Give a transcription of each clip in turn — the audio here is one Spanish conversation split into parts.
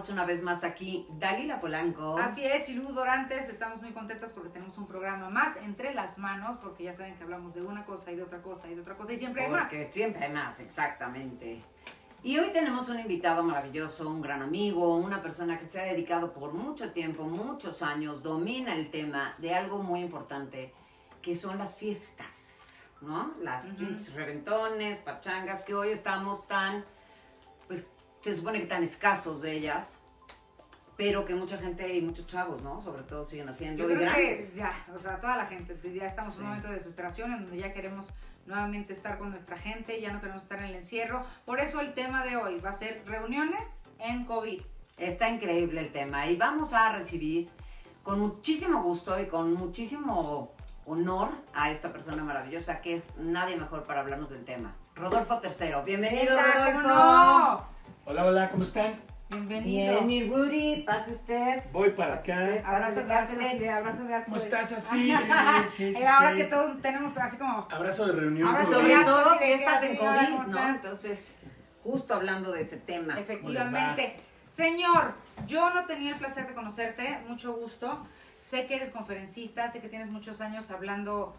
Estamos una vez más aquí, Dalila Polanco. Así es, y Lu Dorantes, estamos muy contentas porque tenemos un programa más entre las manos, porque ya saben que hablamos de una cosa y de otra cosa y de otra cosa, y siempre hay más. Porque siempre hay más, exactamente. Y hoy tenemos un invitado maravilloso, un gran amigo, una persona que se ha dedicado por mucho tiempo, muchos años, domina el tema de algo muy importante, que son las fiestas, ¿no? Las Ujú. pinches reventones, pachangas, que hoy estamos tan, se supone que tan escasos de ellas, pero que mucha gente y muchos chavos, ¿no? Sobre todo siguen haciendo. Yo creo que grandes. ya, o sea, toda la gente, ya estamos en Sí. un momento de desesperación en donde ya queremos nuevamente estar con nuestra gente, ya no queremos estar en el encierro. Por eso el tema de hoy va a ser reuniones en COVID. Está increíble el tema y vamos a recibir con muchísimo gusto y con muchísimo honor a esta persona maravillosa que es nadie mejor para hablarnos del tema. Rodolfo Tercero, bienvenido Rodolfo. ¿cómo no? Hola, hola, ¿cómo están? Bienvenido. Bien, mi Rudy, pase usted. Voy para acá. Abrazo de abrazo de. ¿Cómo estás así? Sí, sí, ahora sí. que todos tenemos así como Abrazo de reunión. Abrazo Sobre todo fiestas en COVID, ¿cómo ¿no? Entonces, justo hablando de ese tema. Efectivamente. Señor, yo no tenía el placer de conocerte, mucho gusto. Sé que eres conferencista, sé que tienes muchos años hablando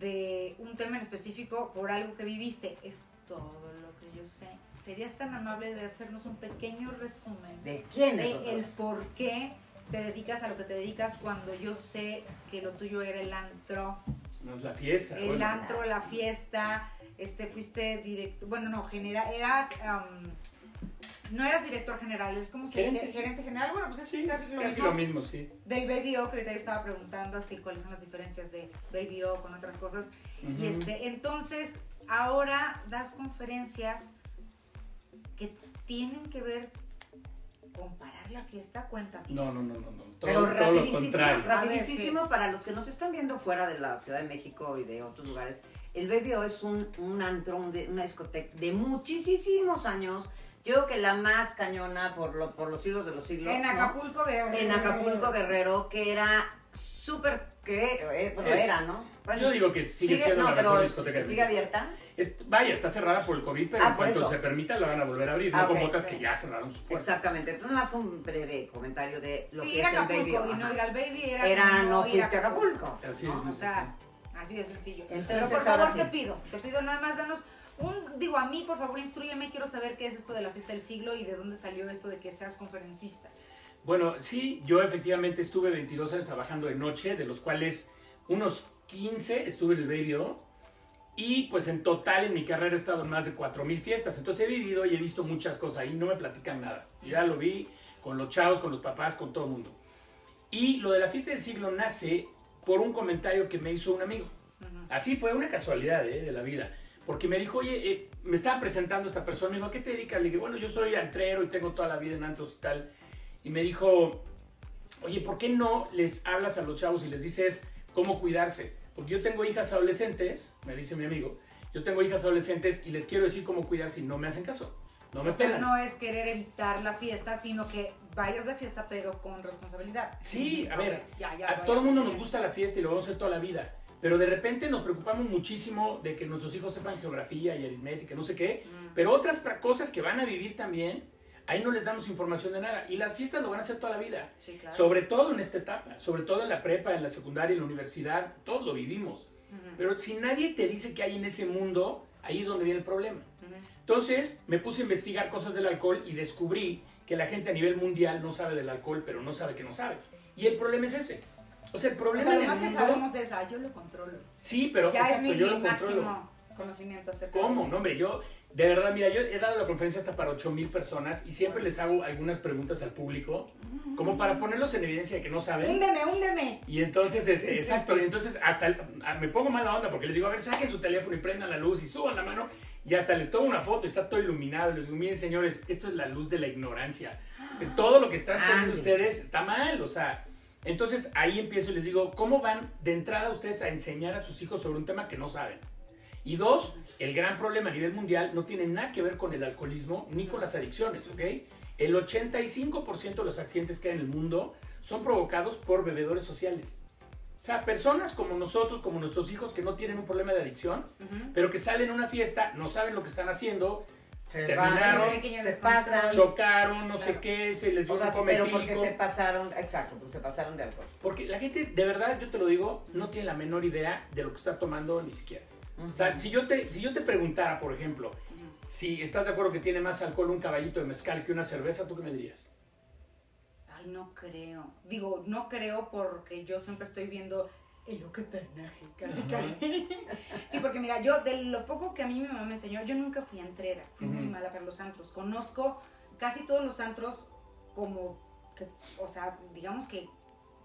de un tema en específico por algo que viviste. Es todo lo que yo sé. ¿Serías tan amable de hacernos un pequeño resumen ¿De quién es de el por qué te dedicas a lo que te dedicas cuando yo sé que lo tuyo era el antro? No es la fiesta. El bueno. antro, la fiesta, este, fuiste director, bueno, no, genera, eras, am, no eras director general, es como dice, Gerente. gerente general, bueno, pues es Sí, casi lo casi mismo. lo mismo, sí. Del Baby O, que ahorita yo estaba preguntando así cuáles son las diferencias de Baby O con otras cosas. Y este, entonces, ahora das conferencias que tienen que ver con parar la fiesta, cuéntame. No, no, no, no. no. Todo, Pero todo lo rapidísimo, contrario. rapidísimo para los que nos están viendo fuera de la Ciudad de México y de otros lugares. El BBO es un, un antro, un de- una discoteca de muchísimos años. Yo creo que la más cañona por, lo, por los siglos de los siglos. en ¿no? Acapulco, Guerrero. En Acapulco Guerrero, que era súper, que eh, bueno, Es- era, ¿no? Bueno, Yo digo que sigue, siendo no, la pero mejor discoteca sigue abierta. Es- vaya, está cerrada por el COVID, pero Ah, en cuanto eso. se permita la van a volver a abrir. Ah, no como ok, otras ok. que ya cerraron sus puertas. Exactamente. Entonces, más un breve comentario de lo sí, que ir es a el Acapulco BBO. y no ir al Baby era, Era como no fuiste a Acapulco. Así ¿no? es, sí, o sea, así de sencillo. Entonces, Pero por favor sí. te pido, te pido nada más danos un, digo a mí por favor instruyeme, quiero saber qué es esto de la fiesta del siglo y de dónde salió esto de que seas conferencista. Bueno, sí, yo efectivamente estuve 22 años trabajando de noche, de los cuales unos 15 estuve en el Baby O. Y pues en total en mi carrera he estado en más de 4.000 fiestas. Entonces he vivido y he visto muchas cosas ahí, no me platican nada. Yo ya lo vi con los chavos, con los papás, con todo el mundo. Y lo de la fiesta del siglo nace por un comentario que me hizo un amigo. Así fue una casualidad ¿eh? de la vida. Porque me dijo, oye, eh, me estaba presentando esta persona, me dijo, ¿a qué te dedicas? Le dije, bueno, yo soy antrero y tengo toda la vida en antros y tal. Y me dijo, oye, ¿por qué no les hablas a los chavos y les dices cómo cuidarse? Porque yo tengo hijas adolescentes, me dice mi amigo, yo tengo hijas adolescentes y les quiero decir cómo cuidarse y no me hacen caso. No me o sea, no es querer evitar la fiesta, sino que vayas de fiesta pero con responsabilidad. Sí, a ver, ya, ya, a todo el mundo nos gusta la fiesta y lo vamos a hacer toda la vida. Pero de repente nos preocupamos muchísimo de que nuestros hijos sepan geografía y aritmética, no sé qué. Mm. Pero otras cosas que van a vivir también, ahí no les damos información de nada. Y las fiestas lo van a hacer toda la vida. Sí, claro. Sobre todo en esta etapa, sobre todo en la prepa, en la secundaria, en la universidad, todos lo vivimos. Pero si nadie te dice que hay en ese mundo, ahí es donde viene el problema. Entonces me puse a investigar cosas del alcohol y descubrí que la gente a nivel mundial no sabe del alcohol, pero no sabe que no sabe. Y el problema es ese. O sea, el O problema sea, lo en el más que mundo... sabemos es, ah, yo lo controlo. Sí, pero ya es mi, yo mi lo controlo. máximo conocimiento acerca ¿Cómo? No, hombre, yo, de verdad, mira, yo he dado la conferencia hasta para 8 mil personas y siempre les hago algunas preguntas al público, como para ponerlos en evidencia de que no saben. Húndeme, húndeme. Y entonces, este, exacto, y entonces hasta el- a- me pongo mala onda porque les digo, a ver, saquen su teléfono y prendan la luz y suban la mano y hasta les tomo una foto, está todo iluminado, les digo, miren señores, esto es la luz de la ignorancia. Todo lo que están poniendo Ande. ustedes está mal, o sea, entonces ahí empiezo y les digo, ¿cómo van de entrada ustedes a enseñar a sus hijos sobre un tema que no saben? Y dos, el gran problema a nivel mundial no tiene nada que ver con el alcoholismo ni con las adicciones, ¿ok? El 85% de los accidentes que hay en el mundo son provocados por bebedores sociales. O sea, personas como nosotros, como nuestros hijos que no tienen un problema de adicción, Ujú. pero que salen a una fiesta, no saben lo que están haciendo, Se terminaron, van, se pasan. chocaron, no sé Claro. qué, se les dio O sea, un pero porque se pasaron, exacto, pues se pasaron de alcohol. Porque la gente, de verdad, yo te lo digo, no tiene la menor idea de lo que está tomando ni siquiera. O sea, si yo te, si yo te preguntara, por ejemplo, si estás de acuerdo que tiene más alcohol un caballito de mezcal que una cerveza, ¿tú qué me dirías? Ay, no creo. Digo, no creo porque yo siempre estoy viendo el oqueternaje, casi, casi. sí, porque mira, yo de lo poco que a mí mi mamá me enseñó, yo nunca fui entrera, fui muy mala para los antros. Conozco casi todos los antros como, que, o sea, digamos que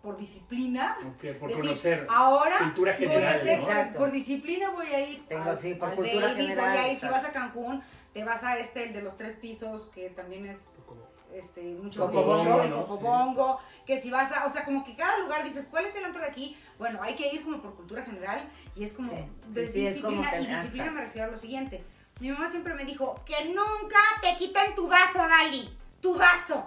por disciplina. Ok, por decir, conocer. Ahora cultura voy a general, hacer, ¿no? por- Exacto. por disciplina voy a ir Tengo, al- sí, por al cultura Baby, general, voy a ir, si vas a Cancún, te vas a este, el de los tres pisos, que también es este, mucho Cocobongo, ¿no? Cocobongo, que si vas a, o sea, como que cada lugar dices, ¿cuál es el antro de aquí? Bueno, hay que ir como por cultura general y es como Sí, de sí, sí, es disciplina, como y disciplina me refiero a lo siguiente. Mi mamá siempre me dijo, que nunca te quiten tu vaso, Dali, tu vaso,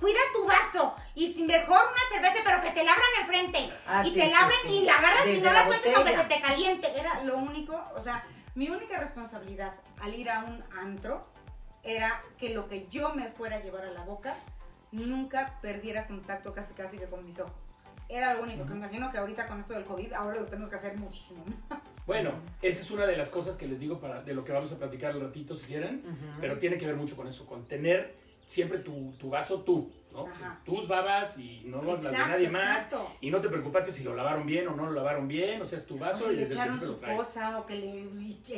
cuida tu vaso, y si mejor una cerveza, pero que te la abran enfrente, Ah, y sí, te la abren sí. y la agarras y no la la sueltes aunque se te caliente. Era lo único, o sea, mi única responsabilidad al ir a un antro era que lo que yo me fuera a llevar a la boca nunca perdiera contacto casi casi que con mis ojos. Era lo único que me imagino que ahorita con esto del COVID ahora lo tenemos que hacer muchísimo más. Bueno, esa es una de las cosas que les digo para, de lo que vamos a platicar al ratito si quieren, pero tiene que ver mucho con eso, con tener siempre tu, tu vaso tú, ¿no? Ajá. Tus babas y no las de nadie más. exacto. Y no te preocupaste si lo lavaron bien o no lo lavaron bien, o sea, es tu O vaso si y le echaron su cosa o que le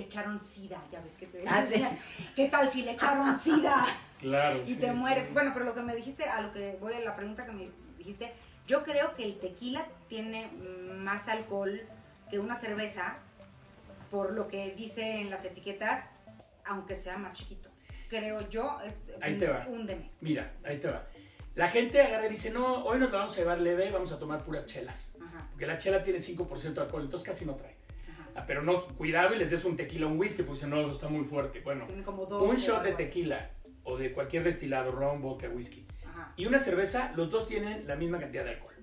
echaron sida, ya ves que te Ah, sí. decían, ¿qué tal si le echaron sida? Claro, y sí, te sí. mueres. Bueno, pero lo que me dijiste, a lo que voy a la pregunta que me dijiste, yo creo que el tequila tiene más alcohol que una cerveza, por lo que dice en las etiquetas, aunque sea más chiquito. Creo yo, es Ahí te va. húndeme. Mira, ahí te va. La gente agarra y dice, no, hoy nos la vamos a llevar leve, vamos a tomar puras chelas. Ajá, Porque la chela tiene 5% de alcohol, entonces casi no trae. ajá. Ah, pero no, cuidado y les des un tequila o un whisky, porque si no, eso está muy fuerte. Bueno, Tiene como dos. un shot de tequila o de cualquier destilado, ron, vodka, whisky, y una cerveza, los dos tienen la misma cantidad de alcohol.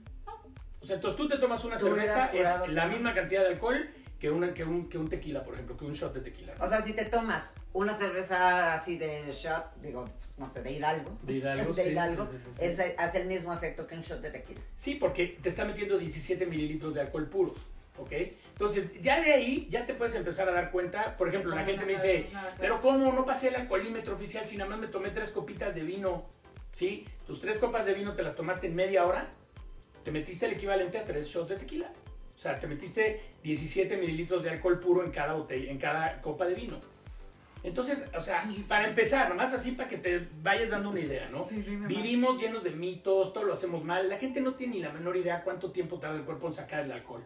O sea, entonces tú te tomas una cerveza, es la misma cantidad de alcohol que, una, que, un, que un tequila, por ejemplo, que un shot de tequila. O sea, si te tomas una cerveza así de shot, digo, no sé, de Hidalgo. De Hidalgo, de sí, Hidalgo, sí, sí, sí. es- hace el mismo efecto que un shot de tequila. Sí, porque te está metiendo 17 mililitros de alcohol puro, ¿ok? Entonces, ya de ahí, ya te puedes empezar a dar cuenta. Por ejemplo, la No, gente no me dice, nada, pero ¿cómo no pasé el alcoholímetro oficial si nada más me tomé tres copitas de vino? ¿Sí? Tus tres copas de vino te las tomaste en media hora, te metiste el equivalente a tres shots de tequila. O sea, te metiste 17 mililitros de alcohol puro en cada, botella, en cada copa de vino. Entonces, o sea, para empezar, nomás así para que te vayas dando una idea, ¿no? Sí. Vivimos llenos de mitos, todo lo hacemos mal. La gente no tiene ni la menor idea cuánto tiempo tarda el cuerpo en sacar el alcohol.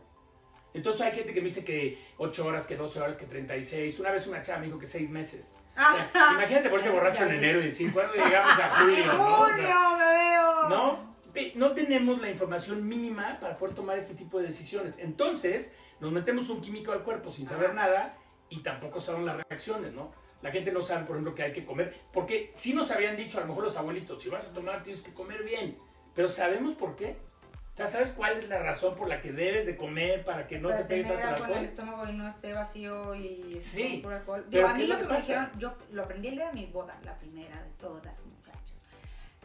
Entonces hay gente que me dice que 8 horas, que 12 horas, que 36. Una vez una chava me dijo que 6 meses. O sea, imagínate ponerte borracho en enero y decir, ¿cuándo llegamos a julio? ¿no? O sea, Julio, me veo. ¿no? No tenemos la información mínima para poder tomar este tipo de decisiones. Entonces, nos metemos un químico al cuerpo sin saber nada y tampoco saben las reacciones, ¿no? La gente no sabe, por ejemplo, que hay que comer. Porque sí nos habían dicho, a lo mejor los abuelitos, si vas a tomar tienes que comer bien. Pero ¿sabemos por qué? O sea, ¿sabes cuál es la razón por la que debes de comer para que no para te pegue tanto en el alcohol? estómago y no esté vacío y Sí, puro alcohol. Digo, a ¿qué mí lo que me dijeron, yo lo aprendí el día de mi boda, la primera de todas, muchachos.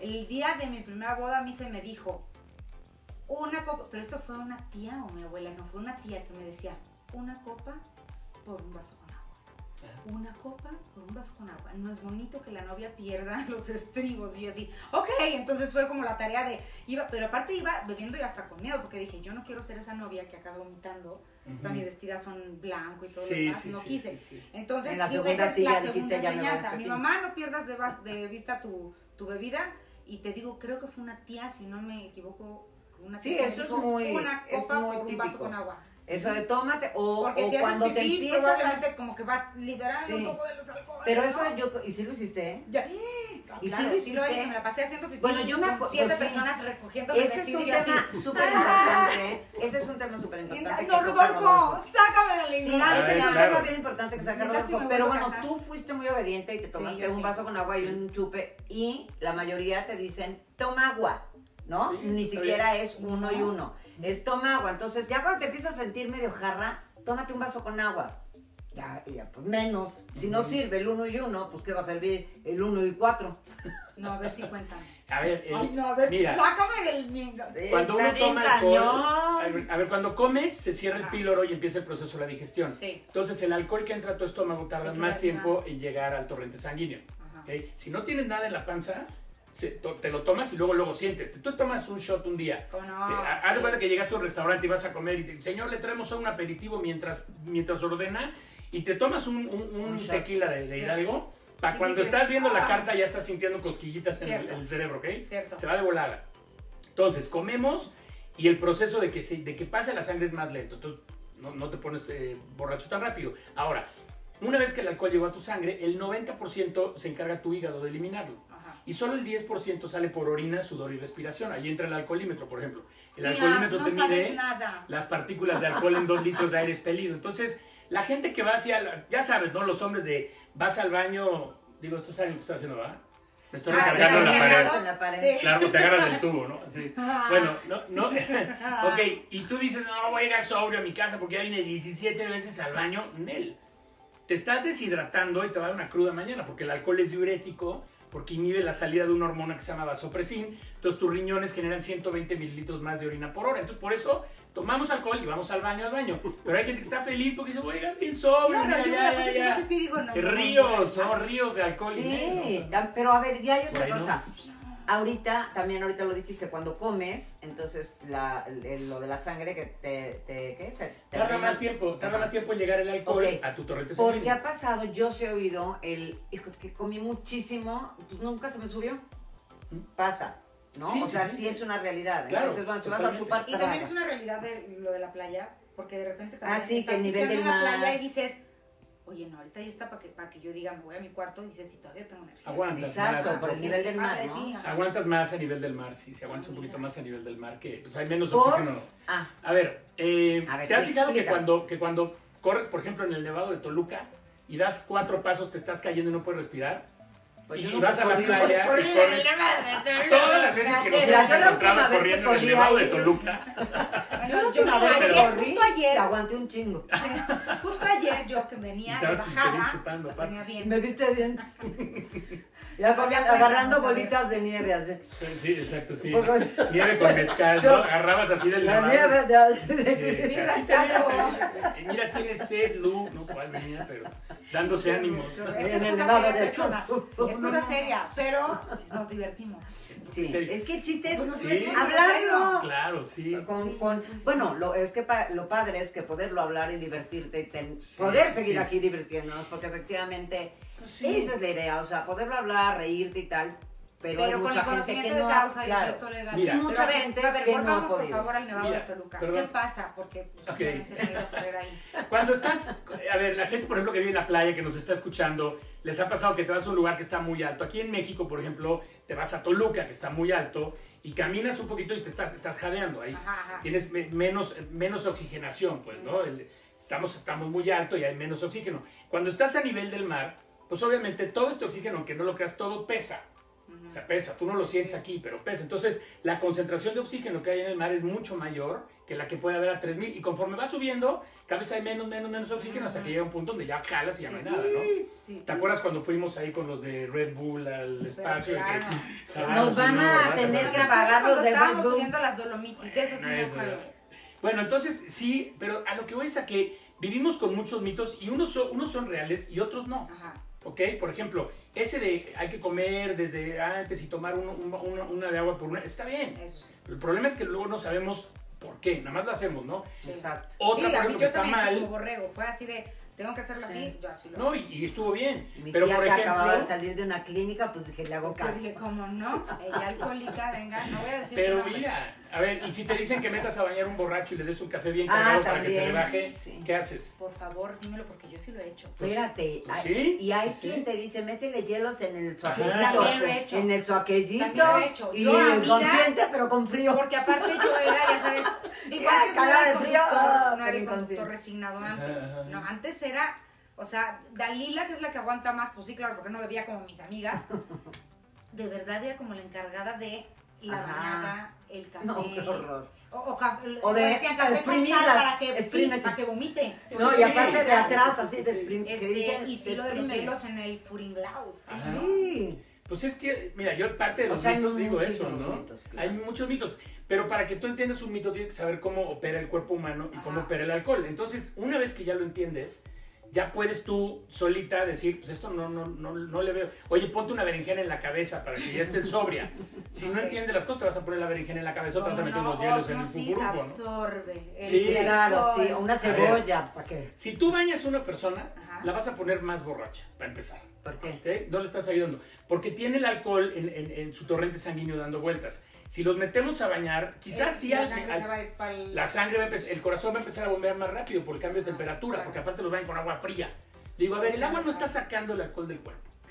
El día de mi primera boda a mí se me dijo una copa, pero esto fue una tía o mi abuela, no fue una tía que me decía una copa por un vaso con agua. Una copa por un vaso con agua. No es bonito que la novia pierda los estribos. Y yo así, ok, entonces fue como la tarea de, iba, pero aparte iba bebiendo y hasta con miedo, porque dije, yo no quiero ser esa novia que acaba vomitando. O sea, Ujú. mi vestida son blanco y todo Sí, lo demás. sí, no sí, quise. sí, sí. Entonces, En la digo, segunda esa es sí, la segunda enseñanza. Mi mamá, no pierdas de, vas- de vista tu, tu bebida. Y te digo, creo que fue una tía, si no me equivoco, una Sí, tía que eso es dijo, muy- Una es copa muy por un vaso con agua. Eso de tómate, o, Porque o si cuando haces te pipí, empiezas a... probablemente como que vas liberando Sí. un poco de los alcoholes. Pero ¿no? eso yo, y sí lo hiciste, ¿eh? Ya. ¿Y sí Claro, lo sí lo hiciste? hice, me la pasé haciendo pipí. Bueno, yo me acuerdo, siete sí. personas recogiendo mi Ese es un y tema súper importante. Ese es un tema súper importante. No, Rodolfo, sácame de la Sí, ese es un claro. tema bien importante que saca Neta, sí Rodolfo. Pero bueno, tú fuiste muy obediente y te tomaste un sí. vaso con agua y un chupe. Y la mayoría te dicen, toma agua, ¿no? Sí, Ni siquiera bien. es uno y uno. Es toma agua. Entonces, ya cuando te empiezas a sentir medio jarra, tómate un vaso con agua. ya, ya, pues menos. Si no sirve el 1 y 1, pues ¿qué va a servir el 1 y 4? No, a ver si cuentan. A ver, el- Ay, no, a ver, mira, sácame del mingo. cuando uno toma alcohol, a ver, cuando comes se cierra el píloro y empieza el proceso de la digestión. Sí. Entonces el alcohol que entra a tu estómago tarda más tiempo en llegar al torrente sanguíneo. Si no tienes nada en la panza, te lo tomas y luego luego sientes. Tú tomas un shot un día. ¿Cómo no? Te- Haz de Sí. cuenta que llegas a un restaurante y vas a comer y te señor, le traemos un aperitivo mientras, mientras ordena y te tomas un, un- un Un tequila de, de Sí. Hidalgo. Para cuando dices, estás viendo la "Ah". carta ya estás sintiendo cosquillitas en el, Cierto. en el cerebro, ¿ok? Cierto. Se va de volada. Entonces, comemos y el proceso de que, se- de que pase la sangre es más lento. Tú no, no te pones eh, borracho tan rápido. Ahora, una vez que el alcohol llegó a tu sangre, el 90% se encarga tu hígado de eliminarlo. Y solo el 10% sale por orina, sudor y respiración. Ahí entra el alcoholímetro, por ejemplo. El Mira, alcoholímetro no te sabes mide nada. las partículas de alcohol en 2 litros de aire expelido. Entonces, la gente que va hacia, ya sabes, ¿no? Los hombres de, vas al baño, digo, esto saben lo que estoy haciendo, ¿verdad? Me estoy Ah, recargando en la pared. En la pared. Sí. Claro, te agarras del tubo, ¿no? Sí. Bueno, no, no. ok, y tú dices, no, voy a llegar sobrio a mi casa porque ya vine 17 veces al baño. Nel. Te estás deshidratando y te va a dar una cruda mañana porque el alcohol es diurético, porque inhibe la salida de una hormona que se llama vasopresin. Entonces tus riñones generan 120 mililitros más de orina por hora. Entonces por eso tomamos alcohol y vamos al baño, al baño. Pero hay gente que está feliz porque dice, voy a llegar bien sobrio. Claro, ya, ya, ya". pipí y digo, no. Ríos, no, ¿no? Ríos de alcohol. y Sí, no. tam- pero a ver, ya hay otra cosa. Ahorita, también ahorita lo dijiste, cuando comes, entonces la, el- el- lo de la sangre que te, te ¿qué? Se- te Tarda más tiempo, tarda más tiempo en llegar el alcohol a tu torrente Porque sanguíneo. ha pasado, yo sí he oído el, hijo, es que comí muchísimo, pues nunca se me subió. Pasa, ¿no? Sí, o sí, sea, sí. sí, es una realidad. Claro, Entonces, bueno, si vas a chupar, Y también es una realidad de lo de la playa, porque de repente también Ah, sí, estás que el nivel del la playa y dices, oye, no, ahorita ya está para que, para que yo diga, me voy a mi cuarto y dices, si todavía tengo energía. Aguantas Exacto, más. por el nivel del mar, ¿no? sí, ajá. Aguantas más a nivel del mar, sí, si aguantas un poquito más a nivel del mar, que pues hay menos ¿Por? oxígeno. Ah, A ver, eh, A ver, ¿te has fijado que cuando, que cuando corres, por ejemplo, en el Nevado de Toluca y das cuatro pasos, te estás cayendo y no puedes respirar? Pues y vas a la playa Por y corres... de Todas las veces que nos hemos encontrado corriendo en el Nevado de Toluca, Yo Yo no, vez ayer, corrí, justo ayer. aguanté un chingo. Justo ayer yo que venía de bajada, bien. Me viste bien. Ya agarrando bolitas de nieve así. sí, exacto, sí. Un poco- Nieve con mezcal, Agarrabas así del La nieve de... Sí, Mira, Mira, tiene sed, Lu. No, cuál venía, pero dándose ánimos. En el Nevado de. Cosa seria, pero nos divertimos. Sí, es que el chiste es Sí. hablarlo. Claro, sí. Con, con, bueno, lo, es que pa- lo padre es que poderlo hablar y divertirte y ten- Sí, poder sí, seguir sí, aquí sí. divirtiéndonos, porque efectivamente Pues sí. esa es la idea, o sea, poderlo hablar, reírte y tal, pero, hay Pero con mucha el gente conocimiento que de no, causa y claro. efecto legal. Mira. Y mucha Pero a ver, gente a ver, que no ha volvamos por podido. favor al Nevado Mira, de Toluca. perdón. ¿Qué pasa? Porque pues, Ok. obviamente no he ido a correr ahí. Cuando estás, a ver, la gente, por ejemplo, que vive en la playa, que nos está escuchando, les ha pasado que te vas a un lugar que está muy alto. Aquí en México, por ejemplo, te vas a Toluca, que está muy alto, y caminas un poquito y te estás, estás jadeando ahí. Ajá, ajá. Tienes me- menos, menos oxigenación, pues, ¿no? El- estamos, estamos muy alto y hay menos oxígeno. Cuando estás a nivel del mar, pues obviamente todo este oxígeno, aunque no lo creas, todo pesa. O sea, pesa, tú no lo sientes aquí, pero pesa. Entonces, la concentración de oxígeno que hay en el mar es mucho mayor que la que puede haber a 3000. Y conforme va subiendo, cada vez hay menos, menos, menos oxígeno hasta que llega un punto donde ya jalas y ya no hay nada, ¿no? Sí. ¿Te acuerdas cuando fuimos ahí con los de Red Bull al espacio? que claro. jalamos Nos van no, a ¿verdad? ¿Te tener que pagar los de estábamos Red Bull. subiendo las Dolomitas, de eso sí Bueno, eso, acuerdo. Bueno, entonces sí, pero a lo que voy es a que vivimos con muchos mitos y unos son, unos son reales y otros no. Ajá. ¿Ok? Por ejemplo, ese de hay que comer desde antes y tomar uno- un- una, una de agua por una, está bien. Eso sí. El problema es que luego no sabemos por qué, nada más lo hacemos, ¿no? Exacto. Otra, sí, por a mí ejemplo, que está como mal, borrego. Fue así de, tengo que hacerlo Sí. así, yo así lo no, y, y estuvo bien. Mi Pero tía por que acababa de ejemplo, salir de una clínica, pues dije, le hago Yo caso. dije, como no, ella alcohólica, venga, no voy a decir pero mira, a ver, y si te dicen que metas a bañar un borracho y le des un café bien Ah, cargado para que se le baje, sí. ¿qué haces? Por favor, dímelo porque yo sí lo he hecho. Pues- Espérate, pues sí, y hay sí, sí. quien te dice, métele hielos en el Ajá. suaquellito. También lo he hecho. En el suaquellito. También lo he hecho. Y Yo, amigas, pero con frío. Porque aparte yo era, ya sabes, cagada era el de frío, conductor, no era el conductor inconsciente. resignado antes. Ajá, ajá. No, antes era, o sea, Dalila, que es la que aguanta más, pues sí, claro, porque no bebía como mis amigas. De verdad era como la encargada de la Ajá. el café. No, qué horror. O, o ca- O de café exprimirlas, para que, sí, para que vomite. No, y Sí. aparte de atrás, así de prim- que Este, y si lo sí. exprimirlos en el Furinglaus. Ajá. Sí. Pues es que, mira, yo parte de O los sea, mitos digo eso, ¿no? mitos, claro. Hay muchos mitos. Pero para que tú entiendas un mito, tienes que saber cómo opera el cuerpo humano y cómo opera el alcohol. Entonces, una vez que ya lo entiendes, ya puedes tú solita decir, pues esto no, no, no, no le veo. Oye, ponte una berenjena en la cabeza para que ya estés sobria. Si no Ok. entiendes las cosas, te vas a poner la berenjena en la cabeza o te vas a meter no, unos hielos en el cucurruco, ¿no? absorbe. el Sí, Claro, sí, una cebolla, ¿para qué? Si tú bañas a una persona, Ajá. la vas a poner más borracha, para empezar. ¿Por qué? ¿ok? No le estás ayudando. Porque tiene el alcohol en, en- en su torrente sanguíneo dando vueltas. Si los metemos a bañar, quizás sí la sangre al- la sangre va a empezar, el corazón va a empezar a bombear más rápido por el cambio de Ah, temperatura, claro. porque aparte los bañan con agua fría. Digo, a ver, el agua no está sacando el alcohol del cuerpo, ¿ok?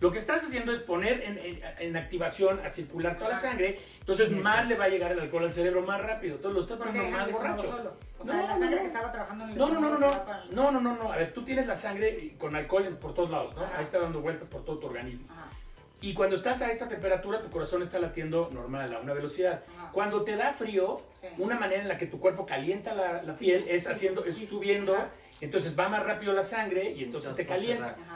Lo que estás haciendo es poner en, en- en activación a circular toda la sangre, entonces Mientras- más le va a llegar el alcohol al cerebro más rápido, entonces lo estás poniendo más borracho. solo. O sea, No, la sangre no. que estaba trabajando en el No, no, no, no, no, el- no, no, no, no, a ver, tú tienes la sangre con alcohol por todos lados, ¿no? Ajá. Ahí está dando vueltas por todo tu organismo. Ajá. Y cuando estás a esta temperatura, tu corazón está latiendo normal, a una velocidad. Ajá. Cuando te da frío, Sí. una manera en la que tu cuerpo calienta la, la piel es Sí, haciendo, es sí. subiendo, Ajá. entonces va más rápido la sangre y entonces te Entonces, calientas.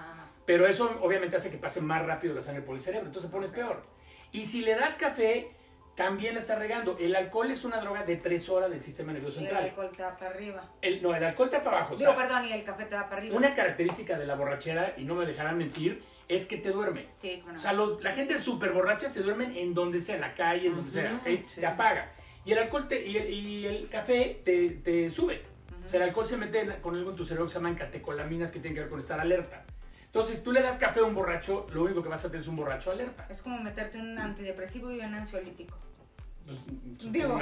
Pero eso obviamente hace que pase más rápido la sangre por el cerebro, entonces te pones peor. Y si le das café, también la estás regando. El alcohol es una droga depresora del sistema nervioso Y el central. alcohol te va para arriba. El, no, el alcohol te va para abajo. o Digo, sea, perdón, y el café te va para arriba. una característica de la borrachera, y no me dejarán mentir, es que te duerme. Sí, bueno. O sea, lo- la gente súper borracha se duermen en donde sea, en la calle, en donde sea, Ujú, ¿ok? sí. te apaga. Y el alcohol te- y, el, y el café te, te sube. Ujú. O sea, el alcohol se mete en- con algo en tu cerebro que se llaman catecolaminas que tienen que ver con estar alerta. Entonces, tú le das café a un borracho, lo único que vas a tener es un borracho alerta. Es como meterte un antidepresivo y un ansiolítico. Pues, Digo.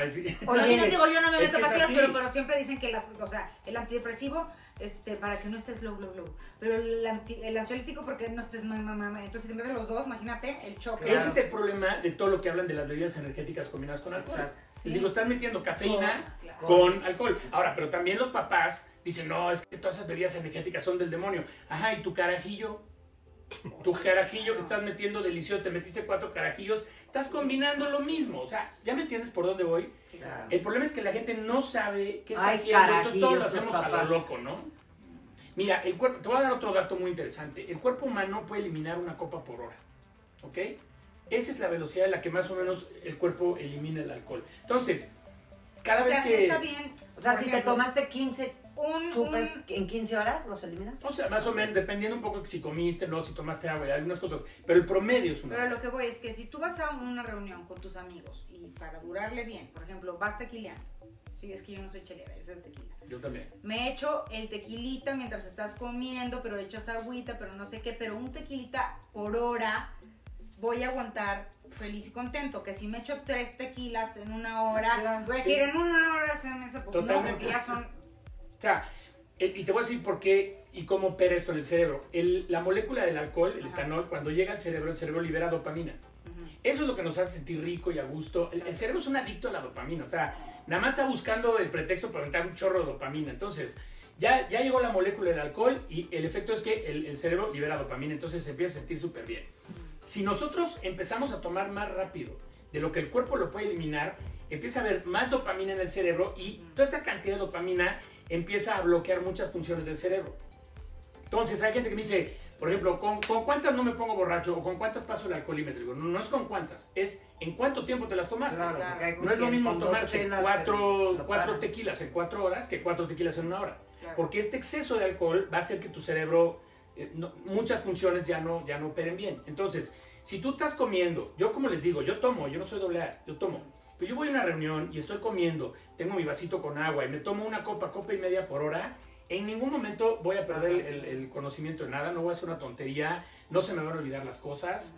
Oye, no digo, yo no me meto pastillas, pero, pero siempre dicen que las, o sea, el antidepresivo, este, para que no estés low, low, low. Pero el, anti- el ansiolítico porque no estés mamá, mamá. Entonces, si te metes los dos, imagínate el choque. Claro. Ese es el problema de todo lo que hablan de las bebidas energéticas combinadas con alcohol. Exacto. Digo, están metiendo cafeína Claro. con alcohol. Ahora, pero también los papás dicen, no, es que todas esas bebidas energéticas son del demonio. Ajá, ¿y tu carajillo? Tu carajillo que estás metiendo delicioso, te metiste cuatro carajillos, estás combinando lo mismo. O sea, ¿ya me entiendes por dónde voy? Claro. El problema es que la gente no sabe qué está Ay, haciendo, entonces todos lo hacemos a lo loco, ¿no? Mira, el cuerpo, te voy a dar otro dato muy interesante. El cuerpo humano puede eliminar una copa por hora, ¿ok? Esa es la velocidad a la que más o menos el cuerpo elimina el alcohol. Entonces, cada O sea, vez sí que... está bien. O sea, si te ejemplo, tomaste 15 un, chupes un- en 15 horas, ¿los eliminas? O sea, más o menos, dependiendo un poco si comiste, no, si tomaste agua y algunas cosas. Pero el promedio es una Pero hora. lo que voy es que si tú vas a una reunión con tus amigos y para durarle bien, por ejemplo, vas tequileando. Sí, es que yo no soy chelera, yo soy de tequila. Yo también. Me echo el tequilita mientras estás comiendo, pero echas agüita, pero no sé qué, pero un tequilita por hora voy a aguantar feliz y contento. Que si me echo tres tequilas en una hora, Claro, voy a sí. decir en una hora se me hace poquito, Totalmente. porque ya son... O sea, eh, y te voy a decir por qué y cómo opera esto en el cerebro. El- la molécula del alcohol, el Ajá. etanol, cuando llega al cerebro, el cerebro libera dopamina. Eso es lo que nos hace sentir rico y a gusto. El, el cerebro es un adicto a la dopamina. O sea, nada más está buscando el pretexto para aventar un chorro de dopamina. Entonces, ya, ya llegó la molécula del alcohol y el efecto es que el, el cerebro libera dopamina. Entonces se empieza a sentir súper bien. Si nosotros empezamos a tomar más rápido de lo que el cuerpo lo puede eliminar, empieza a haber más dopamina en el cerebro y toda esa cantidad de dopamina empieza a bloquear muchas funciones del cerebro. Entonces hay gente que me dice, por ejemplo, ¿con, con cuántas no me pongo borracho o con cuántas paso el alcoholímetro? Digo, no, no es con cuántas, es en cuánto tiempo te las tomaste. Claro, claro. No es lo mismo tomarte cuatro, cuatro tequilas en cuatro horas que cuatro tequilas en una hora. Claro. Porque este exceso de alcohol va a hacer que tu cerebro, eh, no- muchas funciones ya no, ya no operen bien. Entonces, si tú estás comiendo, yo como les digo, yo tomo, yo no soy doble A, yo tomo. Pero yo voy a una reunión y estoy comiendo, tengo mi vasito con agua y me tomo una copa, copa y media por hora, en ningún momento voy a perder el, el conocimiento de nada, no voy a hacer una tontería, no se me van a olvidar las cosas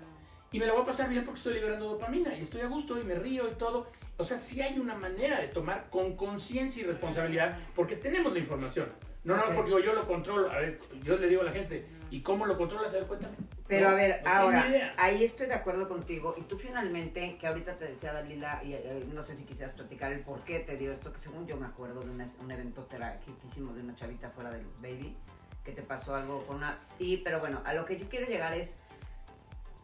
y me la voy a pasar bien porque estoy liberando dopamina y estoy a gusto y me río y todo. O sea, sí hay una manera de tomar con conciencia y responsabilidad porque tenemos la información. No, no, porque yo lo controlo. A ver, yo le digo a la gente, ¿y cómo lo controlas? A ver, cuéntame. Pero No, a ver, no ahora, ahí estoy de acuerdo contigo. Y tú finalmente, que ahorita te decía Dalila, y eh, no sé si quisieras platicar el por qué te dio esto, que según yo me acuerdo de una- un evento que hicimos de una chavita fuera del baby, que te pasó algo con una... Y, pero bueno, a lo que yo quiero llegar es,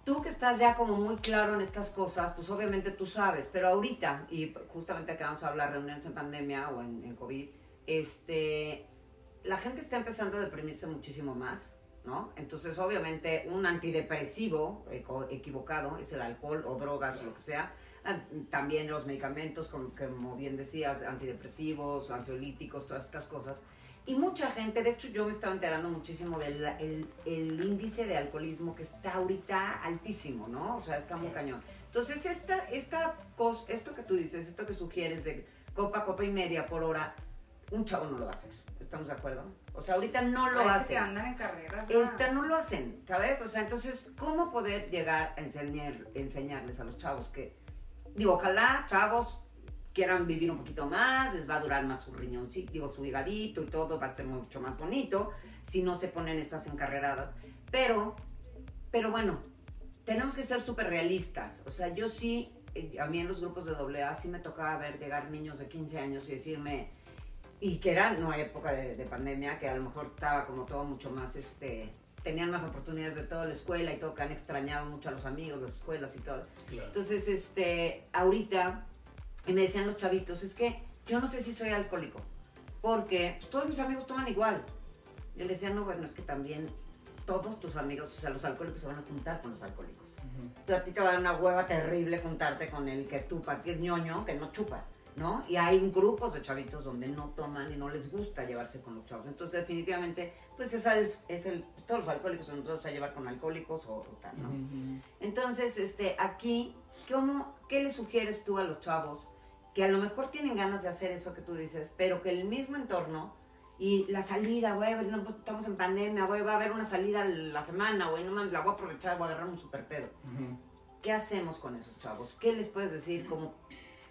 tú que estás ya como muy claro en estas cosas, pues obviamente tú sabes, pero ahorita, y justamente acabamos de hablar reuniones en pandemia o en, en COVID, este, la gente está empezando a deprimirse muchísimo más, ¿no? Entonces, obviamente, un antidepresivo eco- equivocado es el alcohol o drogas o lo que sea. Ah, También los medicamentos, como, como bien decías, antidepresivos, ansiolíticos, todas estas cosas. Y mucha gente, de hecho yo me estaba enterando muchísimo del el, el índice de alcoholismo que está ahorita altísimo, ¿no? O sea, está muy cañón. Entonces, esta, esta cos, esto que tú dices, esto que sugieres de copa, copa y media por hora, un chavo no lo va a hacer. ¿Estamos de acuerdo? O sea, ahorita no lo Parece hacen. que andan en carreras. Esta no lo hacen, ¿sabes? O sea, entonces, ¿cómo poder llegar a enseñar, enseñarles a los chavos que, digo, ojalá chavos quieran vivir un poquito más, les va a durar más su riñón, sí, digo, su higadito y todo va a ser mucho más bonito si no se ponen esas encarreradas. Pero, pero bueno, tenemos que ser súper realistas. O sea, yo sí, eh, a mí en los grupos de AA sí me tocaba ver llegar niños de 15 años y decirme, y que era no época de, de pandemia, que a lo mejor estaba como todo mucho más, este, tenían más oportunidades de toda la escuela y todo, que han extrañado mucho a los amigos, las escuelas y todo. Claro. Entonces, este, ahorita, y me decían los chavitos, es que yo no sé si soy alcohólico, porque pues, todos mis amigos toman igual. Yo les decía, no, bueno, es que también todos tus amigos, o sea, los alcohólicos se van a juntar con los alcohólicos. Tú a ti te va a dar una hueva terrible juntarte con el que tú, para ti es ñoño, que no chupa, ¿no? Y hay grupos de chavitos donde no toman y no les gusta llevarse con los chavos. Entonces, definitivamente, pues esa es, es el, todos los alcohólicos se nos vamos a llevar con alcohólicos o, o tal, ¿no? Entonces, este, aquí, ¿cómo, ¿qué le sugieres tú a los chavos que a lo mejor tienen ganas de hacer eso que tú dices, pero que el mismo entorno y la salida, güey, no, pues, estamos en pandemia, güey, va a haber una salida la semana, güey, no mames, la voy a aprovechar, voy a agarrar un super pedo. ¿Qué hacemos con esos chavos? ¿Qué les puedes decir? Como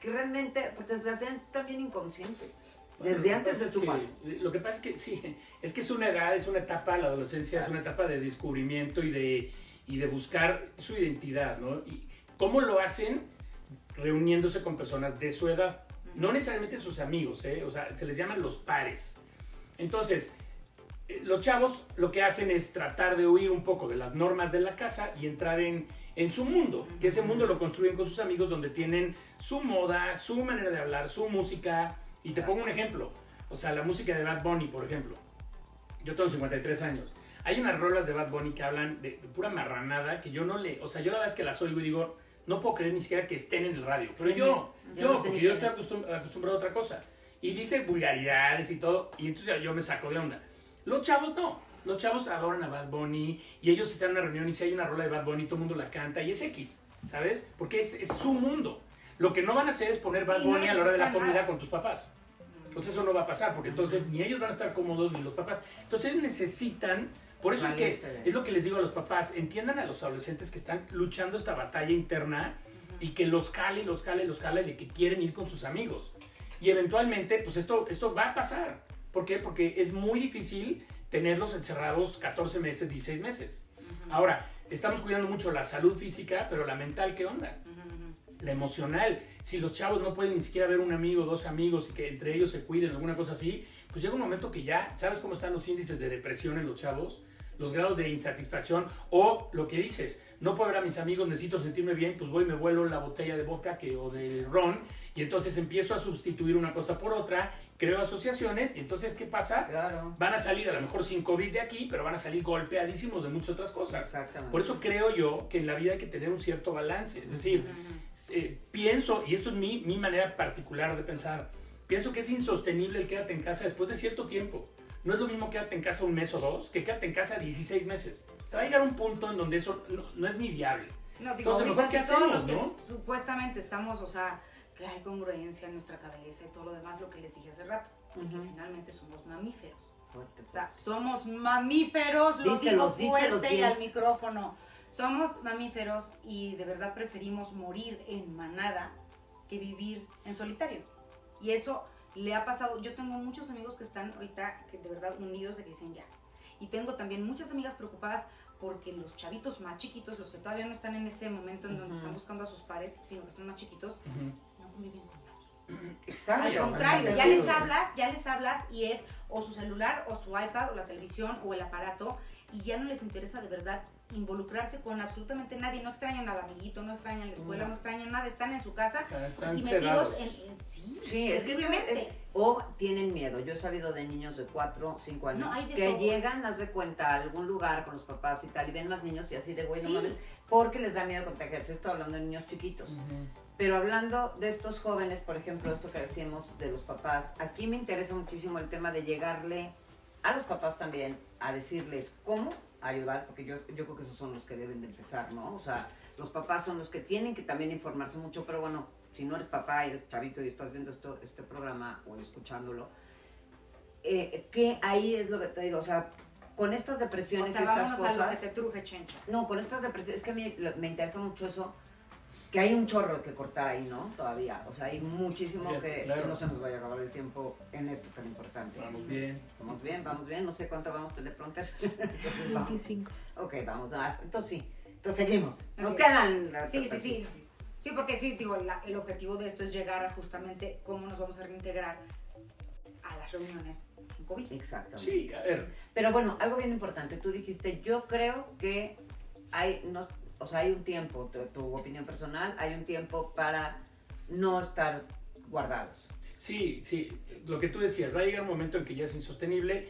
que realmente, porque se hacen también inconscientes. Bueno, Desde antes de es su. Lo que pasa es que sí, es que es una edad, es una etapa, la adolescencia es una etapa de descubrimiento y de, y de buscar su identidad, ¿no? Y cómo lo hacen reuniéndose con personas de su edad, no necesariamente sus amigos, ¿eh? O sea, se les llaman los pares. Entonces, eh, los chavos lo que hacen es tratar de huir un poco de las normas de la casa y entrar en, en su mundo, que ese mundo lo construyen con sus amigos donde tienen su moda, su manera de hablar, su música. Y te pongo un ejemplo, o sea, la música de Bad Bunny, por ejemplo. Yo tengo 53 años. Hay unas rolas de Bad Bunny que hablan de, de pura marranada que yo no le... O sea, yo la verdad es que las oigo y digo, no puedo creer ni siquiera que estén en el radio. Pero ¿Quién yo, es? Yo yo, no sé porque yo estoy es. acostum- acostumbrado a otra cosa. Y dice vulgaridades y todo, y entonces yo me saco de onda. Los chavos no. Los chavos adoran a Bad Bunny y ellos están en una reunión y si hay una rola de Bad Bunny, todo el mundo la canta y es X, ¿sabes? Porque es, es su mundo. Lo que no van a hacer es poner Bad Sí, no Bunny a la hora de la comida nada. con tus papás. Entonces eso no va a pasar, porque entonces ni ellos van a estar cómodos ni los papás. Entonces necesitan, por eso es que es lo que les digo a los papás, entiendan a los adolescentes que están luchando esta batalla interna y que los jale, los jale, los jale de que quieren ir con sus amigos. Y eventualmente, pues esto, esto va a pasar. ¿Por qué? Porque es muy difícil tenerlos encerrados 14 meses, 16 meses. Ahora, estamos cuidando mucho la salud física, pero la mental, ¿qué onda? la emocional. Si los chavos no pueden ni siquiera ver un amigo, dos amigos y que entre ellos se cuiden, alguna cosa así, pues llega un momento que ya, ¿sabes cómo están los índices de depresión en los chavos? Los grados de insatisfacción o lo que dices, no puedo ver a mis amigos, necesito sentirme bien, pues voy y me vuelo la botella de vodka que, o de ron y entonces empiezo a sustituir una cosa por otra, creo asociaciones y entonces ¿qué pasa? Claro. Van a salir a lo mejor sin COVID de aquí, pero van a salir golpeadísimos de muchas otras cosas. Exactamente. Por eso creo yo que en la vida hay que tener un cierto balance. Es decir, eh, pienso, y esto es mi, mi manera particular de pensar, pienso que es insostenible el quédate en casa después de cierto tiempo. No es lo mismo quédate en casa un mes o dos que quédate en casa 16 meses. Se va a llegar a un punto en donde eso no, no es ni viable. No, digo, Entonces, mejor, ¿qué todos hacemos, los que no? supuestamente estamos, o sea, que hay congruencia en nuestra cabeza y todo lo demás, lo que les dije hace rato, porque Ujú. finalmente somos mamíferos. Fuerte, O sea, somos mamíferos, lo Díselos, digo fuerte y al micrófono. Somos mamíferos y de verdad preferimos morir en manada que vivir en solitario. Y eso le ha pasado, yo tengo muchos amigos que están ahorita que de verdad unidos de que dicen ya. Y tengo también muchas amigas preocupadas porque los chavitos más chiquitos, los que todavía no están en ese momento en donde están buscando a sus pares, sino que son más chiquitos, no conviven con nadie. Exacto. Al contrario, ya les hablas, ya les hablas y es o su celular o su iPad o la televisión o el aparato y ya no les interesa de verdad involucrarse con absolutamente nadie, no extrañan al amiguito, no extrañan la escuela, No. no, extrañan nada, están en su casa Están y metidos en, en- sí, Sí, es que es- o tienen miedo. Yo he sabido de niños de 4, 5 años No, que todo. llegan, haz de cuenta, a algún lugar con los papás y tal, y ven más niños y así de güey, no mames, porque les da miedo contagiarse. Estoy hablando de niños chiquitos. Pero hablando de estos jóvenes, por ejemplo, esto que decíamos de los papás, aquí me interesa muchísimo el tema de llegarle a los papás también a decirles cómo ayudar, porque yo, yo creo que esos son los que deben de empezar, ¿no? O sea, los papás son los que tienen que también informarse mucho, pero bueno, si no eres papá y eres chavito y estás viendo esto, este programa o escuchándolo, eh, que ahí es lo que te digo, o sea, con estas O depresiones sea, y estas vámonos a lo que cosas... te truje, chencha. No, con estas depresiones, es que a mí me interesa mucho eso, que hay un chorro que cortar ahí, ¿no? Todavía, o sea, hay muchísimo que, claro. que no se nos vaya a acabar el tiempo en esto tan importante. Vamos bien. Vamos bien, vamos bien, no sé cuánto vamos teleprompter. Entonces, vamos. 25. Ok, vamos, a, entonces sí, entonces seguimos. Nos quedan las Sí, sí, sí, sí. Sí, porque sí, digo, la- el objetivo de esto es llegar a justamente cómo nos vamos a reintegrar a las reuniones en COVID. Exactamente. Sí, a ver. Pero bueno, algo bien importante, tú dijiste, yo creo que hay, no, o sea, hay un tiempo, tu, tu opinión personal, hay un tiempo para no estar guardados. Sí, sí, lo que tú decías, va a llegar un momento en que ya es insostenible.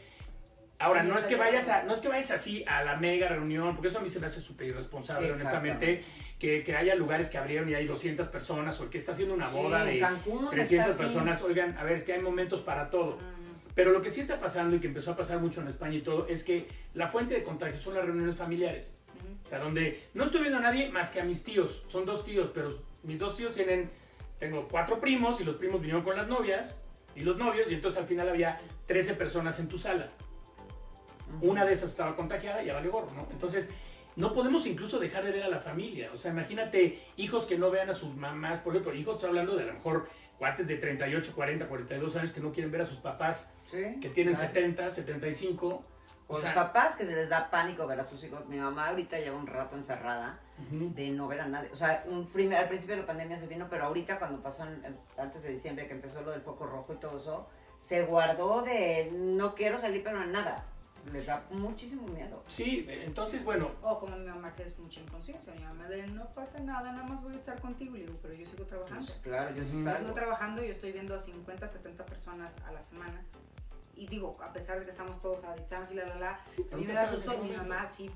Ahora, Sí, no es que vayas a, no es que vayas así a la mega reunión, porque eso a mí se me hace súper irresponsable, honestamente, que, que haya lugares que abrieron y hay 200 personas, o que está haciendo una Sí, boda en de Cancún 300 está así. personas. Oigan, a ver, es que hay momentos para todo. Mm, Pero lo que sí está pasando y que empezó a pasar mucho en España y todo, es que la fuente de contagio son las reuniones familiares. O sea, donde no estoy viendo a nadie más que a mis tíos. Son dos tíos, pero mis dos tíos tienen, tengo cuatro primos y los primos vinieron con las novias y los novios y entonces al final había 13 personas en tu sala. Una de esas estaba contagiada y ya vale gorro, ¿no? Entonces, no podemos incluso dejar de ver a la familia. O sea, imagínate hijos que no vean a sus mamás, por ejemplo, hijos, estoy hablando de a lo mejor cuates de 38, 40, 42 años que no quieren ver a sus papás Sí, que tienen claro. 70, 75. O O los sea, papás que se les da pánico ver a sus hijos. Mi mamá ahorita lleva un rato encerrada ujú. de no ver a nadie. O sea, un primer, al principio de la pandemia se vino, pero ahorita cuando pasó, en- en- antes de diciembre, que empezó lo del foco rojo y todo eso, se guardó de no quiero salir, pero nada. Les da muchísimo miedo. Sí, entonces, bueno, O como mi mamá, que es mucha inconsciencia. Mi mamá de no pasa nada, nada más voy a estar contigo. Y le digo, pero yo sigo trabajando. Pues, claro, yo sí. Sigo trabajando y yo estoy viendo a 50, 70 personas a la semana. Y digo, a pesar de que estamos todos a distancia y la, la, la, Sí, a mí me el mi mamá sí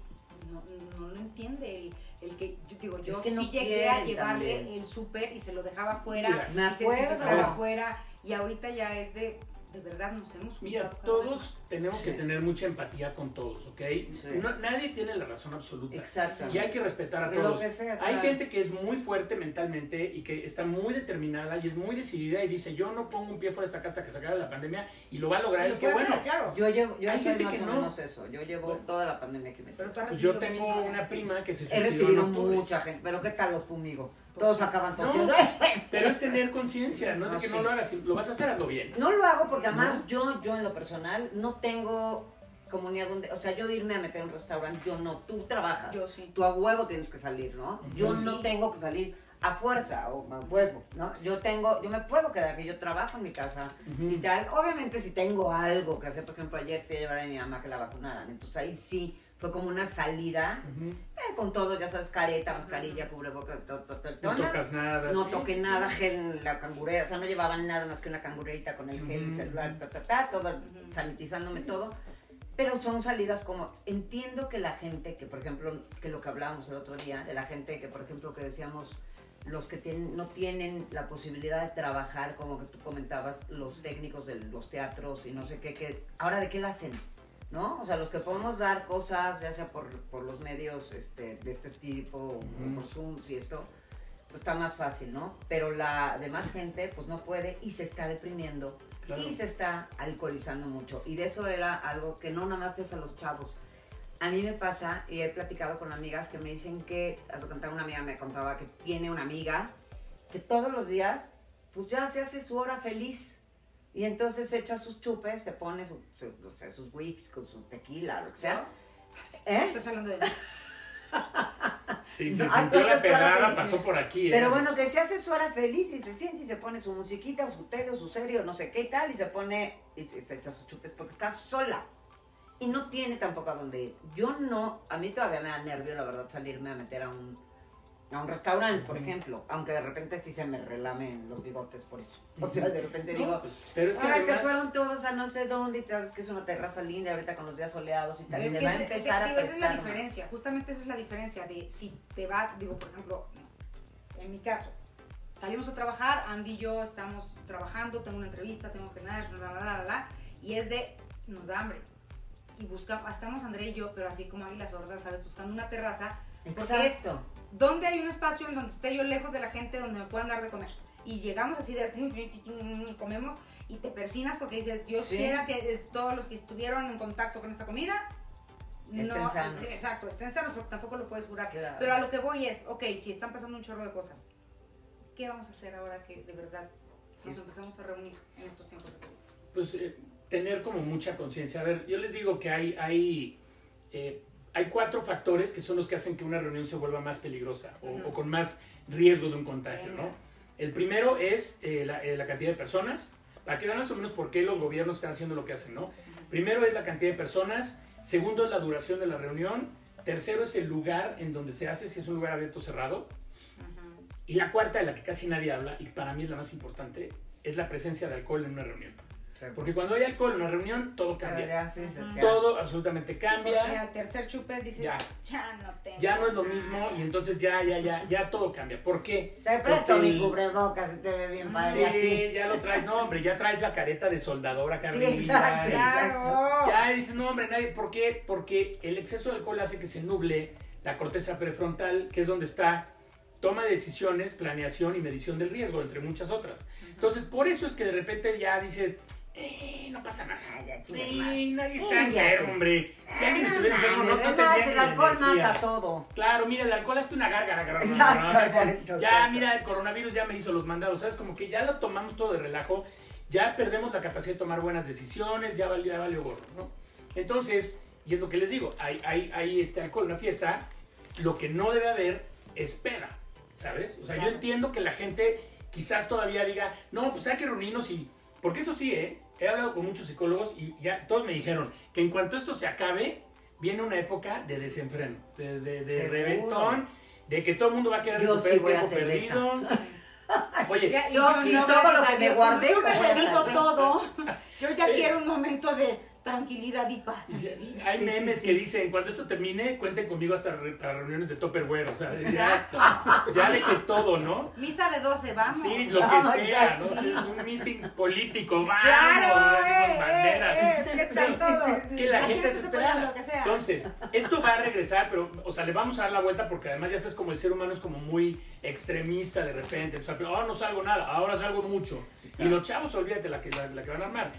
no, no lo entiende. El, el que, yo digo, yo Es que no sí llegué a llevarle también. el súper y se lo dejaba afuera. Mira, Me y se acuerdo. afuera. Y ahorita ya es de, de verdad, nos hemos Mira, todos tenemos que tener mucha empatía con todos, ¿ok? Sí. No- nadie tiene la razón absoluta. Exacto. Y hay que respetar a todos. que sea, Hay claro. gente que es muy fuerte mentalmente y que está muy determinada y es muy decidida y dice, yo no pongo un pie fuera de esta casa hasta que se acabe la pandemia y lo va a lograr. Lo Y bueno. claro. Yo llevo, yo Hay gente más que o no. menos eso. Yo llevo Bueno. toda la pandemia que me Pero tú has Pues yo recibido tengo una prima que se He suicidó recibido en octubre. mucha gente, pero ¿qué tal los fumigo? Todos acaban tosiendo. Pero es tener conciencia, no es de No, que sí. no lo hagas, si lo vas a hacer, hazlo bien. No lo hago porque además ¿No? yo, yo en lo personal no tengo comunidad donde, o sea, yo irme a meter a un restaurante, yo no, tú trabajas, Yo sí. tú a huevo tienes que salir, ¿no? Yo Yo no sí. tengo que salir a fuerza o a huevo, ¿no? Yo tengo, yo me puedo quedar aquí, yo trabajo en mi casa y tal. Obviamente si tengo algo que hacer, por ejemplo, ayer fui a llevar a mi mamá que la vacunaran, entonces ahí sí fue como una salida Ujú. eh, con todo, ya sabes, careta, mascarilla, cubreboca, todo, todo, todo, No tocas nada. No sí, toqué sí. nada, gel en la cangurera, o sea, no llevaban nada más que una cangurerita con el gel, el Ujú. celular, ta, ta, ta, todo, Ujú. sanitizándome todo. Pero son salidas como, entiendo que la gente, que por ejemplo, que lo que hablábamos el otro día, de la gente que por ejemplo que decíamos, los que tienen, no tienen la posibilidad de trabajar, como que tú comentabas, los técnicos de los teatros y no sé qué, que ahora de qué la hacen, ¿no? O sea, los que podemos dar cosas, ya sea por, por los medios este, de este tipo, Ujú. por Zooms y esto, pues está más fácil, ¿no? Pero la demás gente pues no puede y se está deprimiendo Claro. y se está alcoholizando mucho. Y de eso era algo que no nada más es a los chavos. A mí me pasa, y he platicado con amigas que me dicen que, a su contar una amiga me contaba que tiene una amiga que todos los días, pues ya se hace su hora feliz. Y entonces echa sus chupes, se pone su, su- o sea, sus wicks con su tequila, lo que sea. ¿Eh? Estás hablando de mí. Sí, se Ah, sintió la pedrada, pasó por aquí. ¿eh? Pero bueno, que se hace su hora feliz y se siente y se pone su musiquita o su tele o su serie o no sé qué y tal y se pone y se se echa sus chupes porque está sola. y no tiene tampoco a dónde ir. Yo no, a mí todavía me da nervio, la verdad, salirme a meter a un, a un restaurante, por ejemplo, aunque de repente sí se me relamen los bigotes por eso. O sea, de repente No, digo, pues, pero es que Ay, se además- fueron todos a no sé dónde y sabes que es una terraza linda ahorita con los días soleados y tal. y que va a empezar ese- a digo, esa es la prestar más. diferencia, justamente esa es la diferencia de si te vas, digo, por ejemplo, en mi caso, salimos a trabajar, Andy y yo estamos trabajando, tengo una entrevista, tengo que nada, bla, bla, bla, bla, y es de, nos da hambre. Y buscamos, estamos André y yo, pero así como águilas sordas, ¿sabes? Buscando una terraza, porque es Exacto. donde hay un espacio en donde esté yo lejos de la gente, donde me puedan dar de comer. Y llegamos así de y comemos y te persinas porque dices, Dios Sí. quiera que eh, todos los que estuvieron en contacto con esta comida Estén sanos. eh, exacto, estén sanos porque tampoco lo puedes jurar. Claro. Pero a lo que voy es, ok, si están pasando un chorro de cosas, ¿qué vamos a hacer ahora que de verdad nos Sí. empezamos a reunir en estos tiempos de COVID? pues eh, tener como mucha conciencia. A ver, yo les digo que hay, hay, eh, hay cuatro factores que son los que hacen que una reunión se vuelva más peligrosa o, con más riesgo de un contagio. ¿no? El primero es eh, la, eh, la cantidad de personas, para que vean más o menos por qué los gobiernos están haciendo lo que hacen, ¿no? Primero es la cantidad de personas, segundo es la duración de la reunión, tercero es el lugar en donde se hace, si es un lugar abierto o cerrado, y la cuarta, de la que casi nadie habla, y para mí es la más importante, es la presencia de alcohol en una reunión. Porque cuando hay alcohol en una reunión, todo cambia. Ya, sí, Todo absolutamente cambia. al tercer chupet dices, Ya. ya, no tengo. Ya no es lo mismo nada". y entonces ya, ya, ya, ya todo cambia. ¿Por qué? Te presto Porque mi el- cubrebocas y te ve bien padre a ti. Sí, ya lo traes. No, hombre, ya traes la careta de soldadora acá Sí, arriba. Ya dices, no, hombre, nadie. ¿Por qué? Porque el exceso de alcohol hace que se nuble la corteza prefrontal, que es donde está toma de decisiones, planeación y medición del riesgo, entre muchas otras. Entonces, por eso es que de repente ya dices, eh, no pasa nada. Sí, nadie está enfermo, hombre. Si alguien Ah, estuviera enfermo, no, no además, tendría el ni alcohol mata todo. Claro, mira, el alcohol hace una gárgara. gárgara, Exacto, exacto, Ya, exacto. mira, el coronavirus ya me hizo los mandados, ¿sabes? Como que ya lo tomamos todo de relajo, ya perdemos la capacidad de tomar buenas decisiones, ya valió, ya valió gorro, ¿no? Entonces, y es lo que les digo, hay, hay, hay este alcohol en una fiesta, lo que no debe haber es peda, ¿sabes? O sea, yo entiendo que la gente quizás todavía diga, no, pues hay que reunirnos y... Porque eso sí, ¿eh? He hablado con muchos psicólogos y ya todos me dijeron que en cuanto esto se acabe, viene una época de desenfreno, de, de, reventón, de que todo el mundo va a querer Yo recuperar sí voy el tiempo perdido. Oye, Yo sí, todo lo que me guardé, Yo me todo. Yo ya Sí. quiero un momento de tranquilidad y paz. hay Sí, memes sí, sí. que dicen, cuando esto termine, cuenten conmigo hasta re- para reuniones de Topperware, o sea, ya, Exacto. ya de que todo, ¿no? Misa de 12, vamos. Sí, lo que Vamos, sea, ¿no? es un meeting político, vamos, Claro, con eh, banderas. eh, eh, fiesta Sí, sí, todos. sí, que la Aquí gente se espera. lo que sea. Entonces, esto va a regresar, pero, o sea, le vamos a dar la vuelta porque además ya sabes como el ser humano es como muy extremista de repente. O sea, ahora no salgo nada, ahora salgo mucho. Y los chavos, olvídate la que, la, la que van a armar.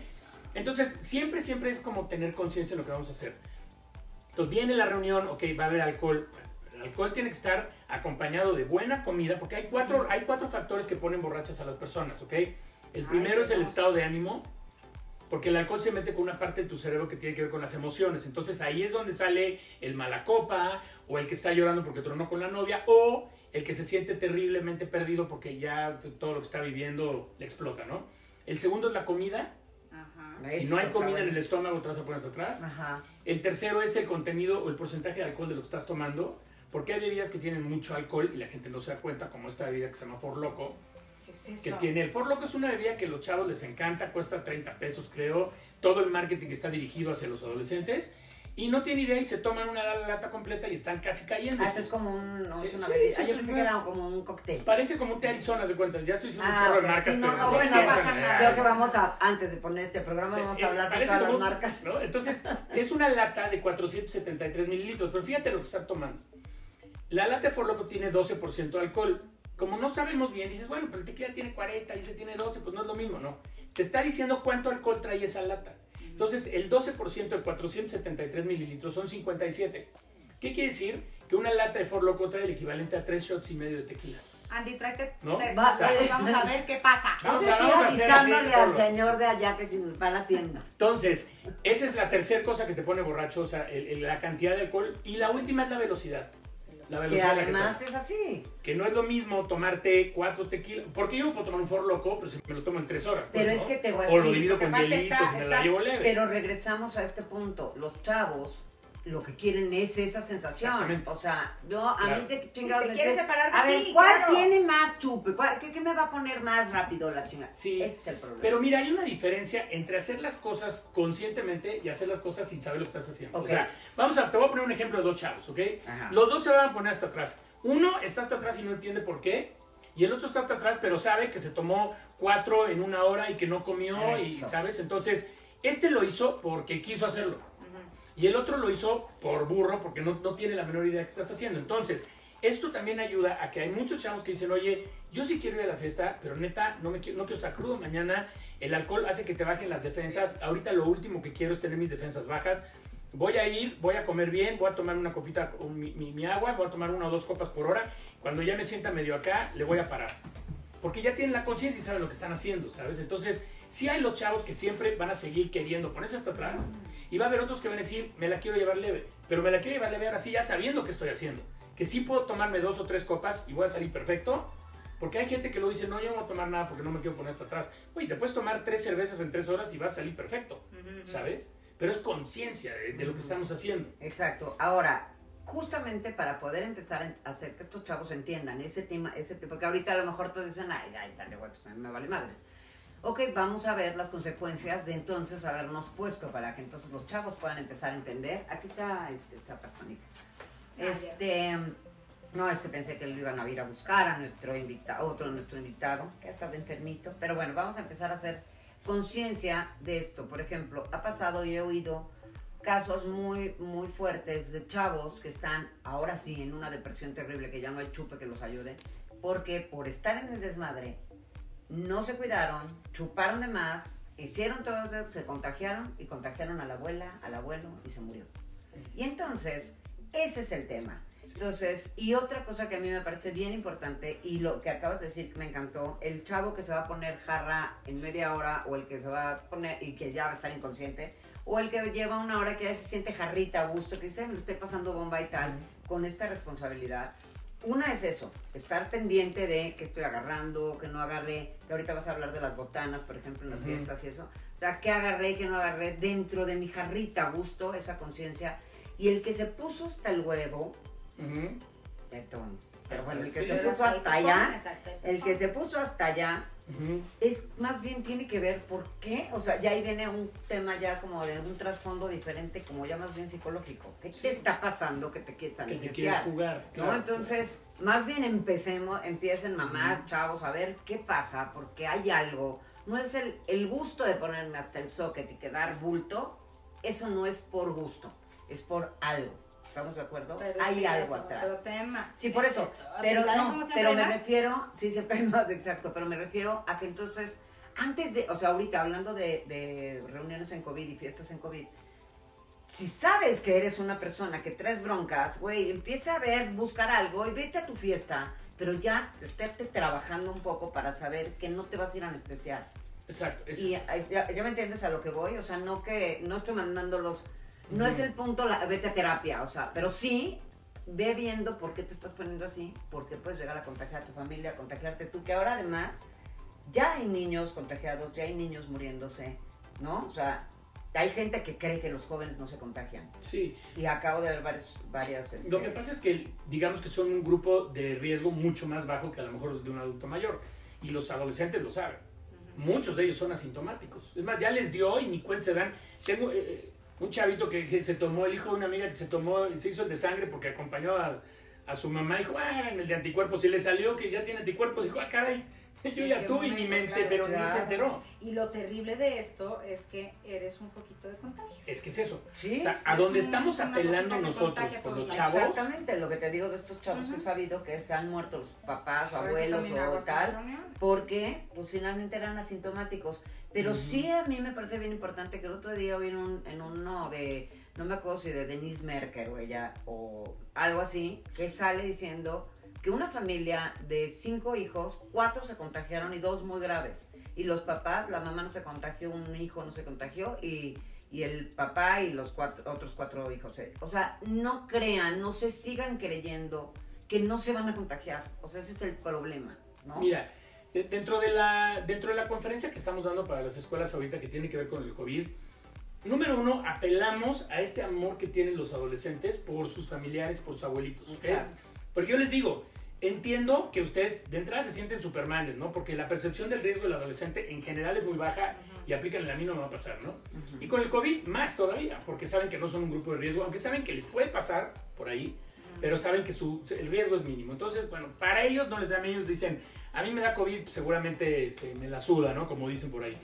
Entonces, siempre, siempre es como tener conciencia de lo que vamos a hacer. Entonces, viene la reunión, ok, va a haber alcohol. El alcohol tiene que estar acompañado de buena comida, porque hay cuatro, hay cuatro factores que ponen borrachas a las personas, ¿ok? El primero es el estado de ánimo, porque el alcohol se mete con una parte de tu cerebro que tiene que ver con las emociones. Entonces ahí es donde sale el mala copa, o el que está llorando porque tronó con la novia, o el que se siente terriblemente perdido porque ya todo lo que está viviendo le explota, ¿no? El segundo es la comida. Si no hay comida en el estómago, te vas a poner hasta atrás. Ajá. El tercero es el contenido o el porcentaje de alcohol de lo que estás tomando. Porque hay bebidas que tienen mucho alcohol y la gente no se da cuenta, como esta bebida que se llama For Loco, ¿Qué es eso? que tiene el For Loco es una bebida que a los chavos les encanta, cuesta 30 pesos creo, todo el marketing está dirigido hacia los adolescentes y no tienen idea y se toman una lata completa y están casi cayendo. Ah, esto es como un, no, es una Sí, Ah, yo sí, pensé sí. que era como un cóctel. Parece como un té Arizona, de cuenta, ya estoy diciendo Ah, un chorro de marcas, Sí, no, pero no, bueno, pasa ¿eh? nada. Creo que vamos a, antes de poner este programa, vamos Eh, a hablar de todas las como un- marcas. ¿no? Entonces, es una lata de 473 mililitros, pero fíjate lo que están tomando. La lata de For Loco tiene 12% de alcohol. Como no sabemos bien, dices, bueno, pero el tequila tiene 40 y ese tiene 12, pues no es lo mismo, ¿no? Te está diciendo cuánto alcohol trae esa lata. Entonces, el 12% de 473 mililitros son 57. ¿Qué quiere decir? Que una lata de For Loco trae el equivalente a 3 shots y medio de tequila. Andy, tráete ¿No? tres Va- vamos a ver qué pasa. Vamos a- vamos a hacer avisándole al Pablo. señor de allá que si va a la tienda. Entonces, esa es la tercera cosa que te pone borracho, o sea, el- el- la cantidad de alcohol. Y la última es la velocidad. La que velocidad además es así. Que no es lo mismo tomarte cuatro tequilas. Porque yo me puedo tomar un for loco, pero si me lo tomo en tres horas. pues, Pero ¿no? es que te voy a O lo decir, divido con hielitos y me la llevo leve. Pero regresamos a este punto. Los chavos lo que quieren es esa sensación. O sea, yo a Claro. mí te chingados te me quieres separar de A ver, ¿cuál claro. tiene más chupe? ¿Cuál- qué, qué me va a poner más rápido la chingada? Sí. Ese es el problema. Pero mira, hay una diferencia entre hacer las cosas conscientemente y hacer las cosas sin saber lo que estás haciendo. O sea, vamos a, te voy a poner un ejemplo de dos chavos, ¿ok? Ajá. Los dos se van a poner hasta atrás. Uno está hasta atrás y no entiende por qué. Y el otro está hasta atrás, pero sabe que se tomó cuatro en una hora y que no comió, y. ¿sabes? Entonces, este lo hizo porque quiso hacerlo. Y el otro lo hizo por burro, porque no, no tiene la menor idea de qué estás haciendo. Entonces, esto también ayuda a que hay muchos chavos que dicen, oye, yo sí quiero ir a la fiesta, pero neta, no, me quiero, no quiero estar crudo mañana. El alcohol hace que te bajen las defensas. Ahorita lo último que quiero es tener mis defensas bajas. Voy a ir, voy a comer bien, voy a tomar una copita, mi, mi- mi agua, voy a tomar una o dos copas por hora. Cuando ya me sienta medio acá, le voy a parar. Porque ya tienen la conciencia y saben lo que están haciendo, ¿sabes? Entonces, sí hay los chavos que siempre van a seguir queriendo ponerse hasta atrás. Y va a haber otros que van a decir, me la quiero llevar leve. Pero me la quiero llevar leve ahora sí, ya sabiendo qué estoy haciendo. Que sí puedo tomarme dos o tres copas y voy a salir perfecto. Porque hay gente que lo dice, no, yo no voy a tomar nada porque no me quiero poner hasta atrás. Oye, te puedes tomar tres cervezas en tres horas y vas a salir perfecto, ¿sabes? Pero es conciencia de, de lo que estamos haciendo. Exacto. Ahora, justamente para poder empezar a hacer que estos chavos entiendan ese tema, ese tema, porque ahorita a lo mejor todos dicen, ay, ay, dale, güey, pues mí me vale madres. Ok, vamos a ver las consecuencias de entonces habernos puesto para que entonces los chavos puedan empezar a entender. Aquí está este, esta personita. ya. Este, no, es que pensé que lo iban a ir a buscar a nuestro invitado, otro nuestro invitado, que ha estado enfermito. Pero bueno, vamos a empezar a hacer conciencia de esto. Por ejemplo, ha pasado y he oído casos muy, muy fuertes de chavos que están ahora sí en una depresión terrible, que ya no hay chupe que los ayude, porque por estar en el desmadre, no se cuidaron, chuparon de más, hicieron todo eso, se contagiaron y contagiaron a la abuela, al abuelo y se murió. Y entonces, ese es el tema. Entonces, y otra cosa que a mí me parece bien importante y lo que acabas de decir que me encantó, el chavo que se va a poner jarra en media hora o el que se va a poner y que ya va a estar inconsciente, o el que lleva una hora que ya se siente jarrita a gusto, que dice, me lo estoy pasando bomba y tal, con esta responsabilidad. Una es eso, estar pendiente de que estoy agarrando, que no agarré, que ahorita vas a hablar de las botanas, por ejemplo, en las fiestas y eso. O sea, que agarré, que no agarré dentro de mi jarrita a gusto, esa conciencia. Y el que se puso hasta el huevo, Ujú. perdón, pero bueno, el que se puso hasta allá, el que se puso hasta allá, es más bien tiene que ver por qué, o sea, ya ahí viene un tema ya como de un trasfondo diferente, como ya más bien psicológico. ¿Qué te está pasando que te quieres Que te quieres jugar. ¿No? claro. Entonces, más bien empecemos, empiecen mamás, chavos, a ver qué pasa, porque hay algo. No es el, el gusto de ponerme hasta el socket y quedar bulto, eso no es por gusto, es por algo. ¿Estamos de acuerdo? Pero hay sí, algo es otro atrás. tema. Sí, por Es eso. esto. Pero ¿Sabes no, pero me más? refiero, sí, siempre hay más, exacto, pero me refiero a que entonces, antes de, o sea, ahorita hablando de, de reuniones en COVID y fiestas en COVID, si sabes que eres una persona que traes broncas, güey, empieza a ver, buscar algo y vete a tu fiesta, pero ya estéte trabajando un poco para saber que no te vas a ir a anestesiar. Exacto. es- Y ya, ya me entiendes a lo que voy, o sea, no que no estoy mandándolos, no es el punto, la, vete a terapia, o sea, pero sí ve viendo por qué te estás poniendo así, porque puedes llegar a contagiar a tu familia, a contagiarte tú, que ahora además ya hay niños contagiados, ya hay niños muriéndose, ¿no? O sea, hay gente que cree que los jóvenes no se contagian. Sí. Y acabo de ver varias... varias este, Lo que pasa es que, digamos que son un grupo de riesgo mucho más bajo que a lo mejor el de un adulto mayor. Y los adolescentes lo saben. Muchos de ellos son asintomáticos. Es más, ya les dio y ni cuenta se dan. Tengo eh, un chavito que, se tomó, el hijo de una amiga que se tomó, se hizo el de sangre porque acompañó a, a su mamá. Dijo, ah, en el de anticuerpos. Y le salió que ya tiene anticuerpos. Dijo, ah, caray, yo ya tuve y momento, mente, claro, pero ni se enteró. Y lo terrible de esto es que eres un foquito de contagio. Es que es eso. Sí. O sea, a Es donde un- estamos una apelando nosotros con a los chavos. Exactamente, lo que te digo de estos chavos que he sabido que se han muerto los papás, abuelos o tal, porque pues finalmente eran asintomáticos. Pero sí a mí me parece bien importante que el otro día vi en, un, en uno de, no me acuerdo si de Denise Merker o ella, o algo así, que sale diciendo que una familia de cinco hijos, cuatro se contagiaron y dos muy graves. Y los papás, la mamá no se contagió, un hijo no se contagió y, y el papá y los cuatro, otros cuatro hijos. O sea, no crean, no se sigan creyendo que no se van a contagiar. O sea, ese es el problema, ¿no? Mira, de- dentro de, la, dentro de la conferencia que estamos dando para las escuelas ahorita que tiene que ver con el COVID, número uno, apelamos a este amor que tienen los adolescentes por sus familiares, por sus abuelitos. Porque yo les digo, entiendo que ustedes de entrada se sienten supermanes, ¿no? Porque la percepción del riesgo del adolescente en general es muy baja y aplican el a mí no me va a pasar, ¿no? Y con el COVID más todavía, porque saben que no son un grupo de riesgo, aunque saben que les puede pasar por ahí, pero saben que su, el riesgo es mínimo. Entonces, bueno, para ellos no les da miedo, ellos dicen, a mí me da COVID, seguramente este, me la suda, ¿no? Como dicen por ahí.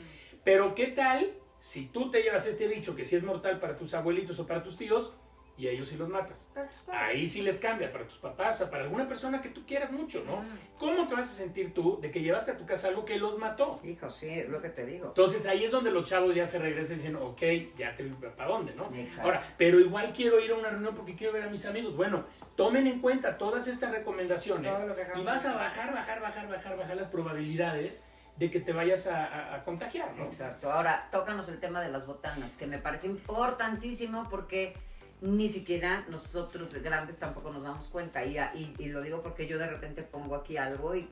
Pero ¿qué tal si tú te llevas este bicho que sí es mortal para tus abuelitos o para tus tíos y a ellos sí los matas? Ahí sí les cambia para tus papás, o sea, para alguna persona que tú quieras mucho, ¿no? ¿Cómo te vas a sentir tú de que llevaste a tu casa algo que los mató? Hijo, sí, es lo que te digo. Entonces ahí es donde los chavos ya se regresan diciendo, ok, ya te para dónde, ¿no? Exacto. Ahora, pero igual quiero ir a una reunión porque quiero ver a mis amigos. Bueno, tomen en cuenta todas estas recomendaciones y vas a bajar, bajar, bajar, bajar, bajar las probabilidades de que te vayas a, a- a contagiar, ¿no? Exacto. Ahora, tócanos el tema de las botanas, que me parece importantísimo porque ni siquiera nosotros de grandes tampoco nos damos cuenta. Y, y, y lo digo porque yo de repente pongo aquí algo y,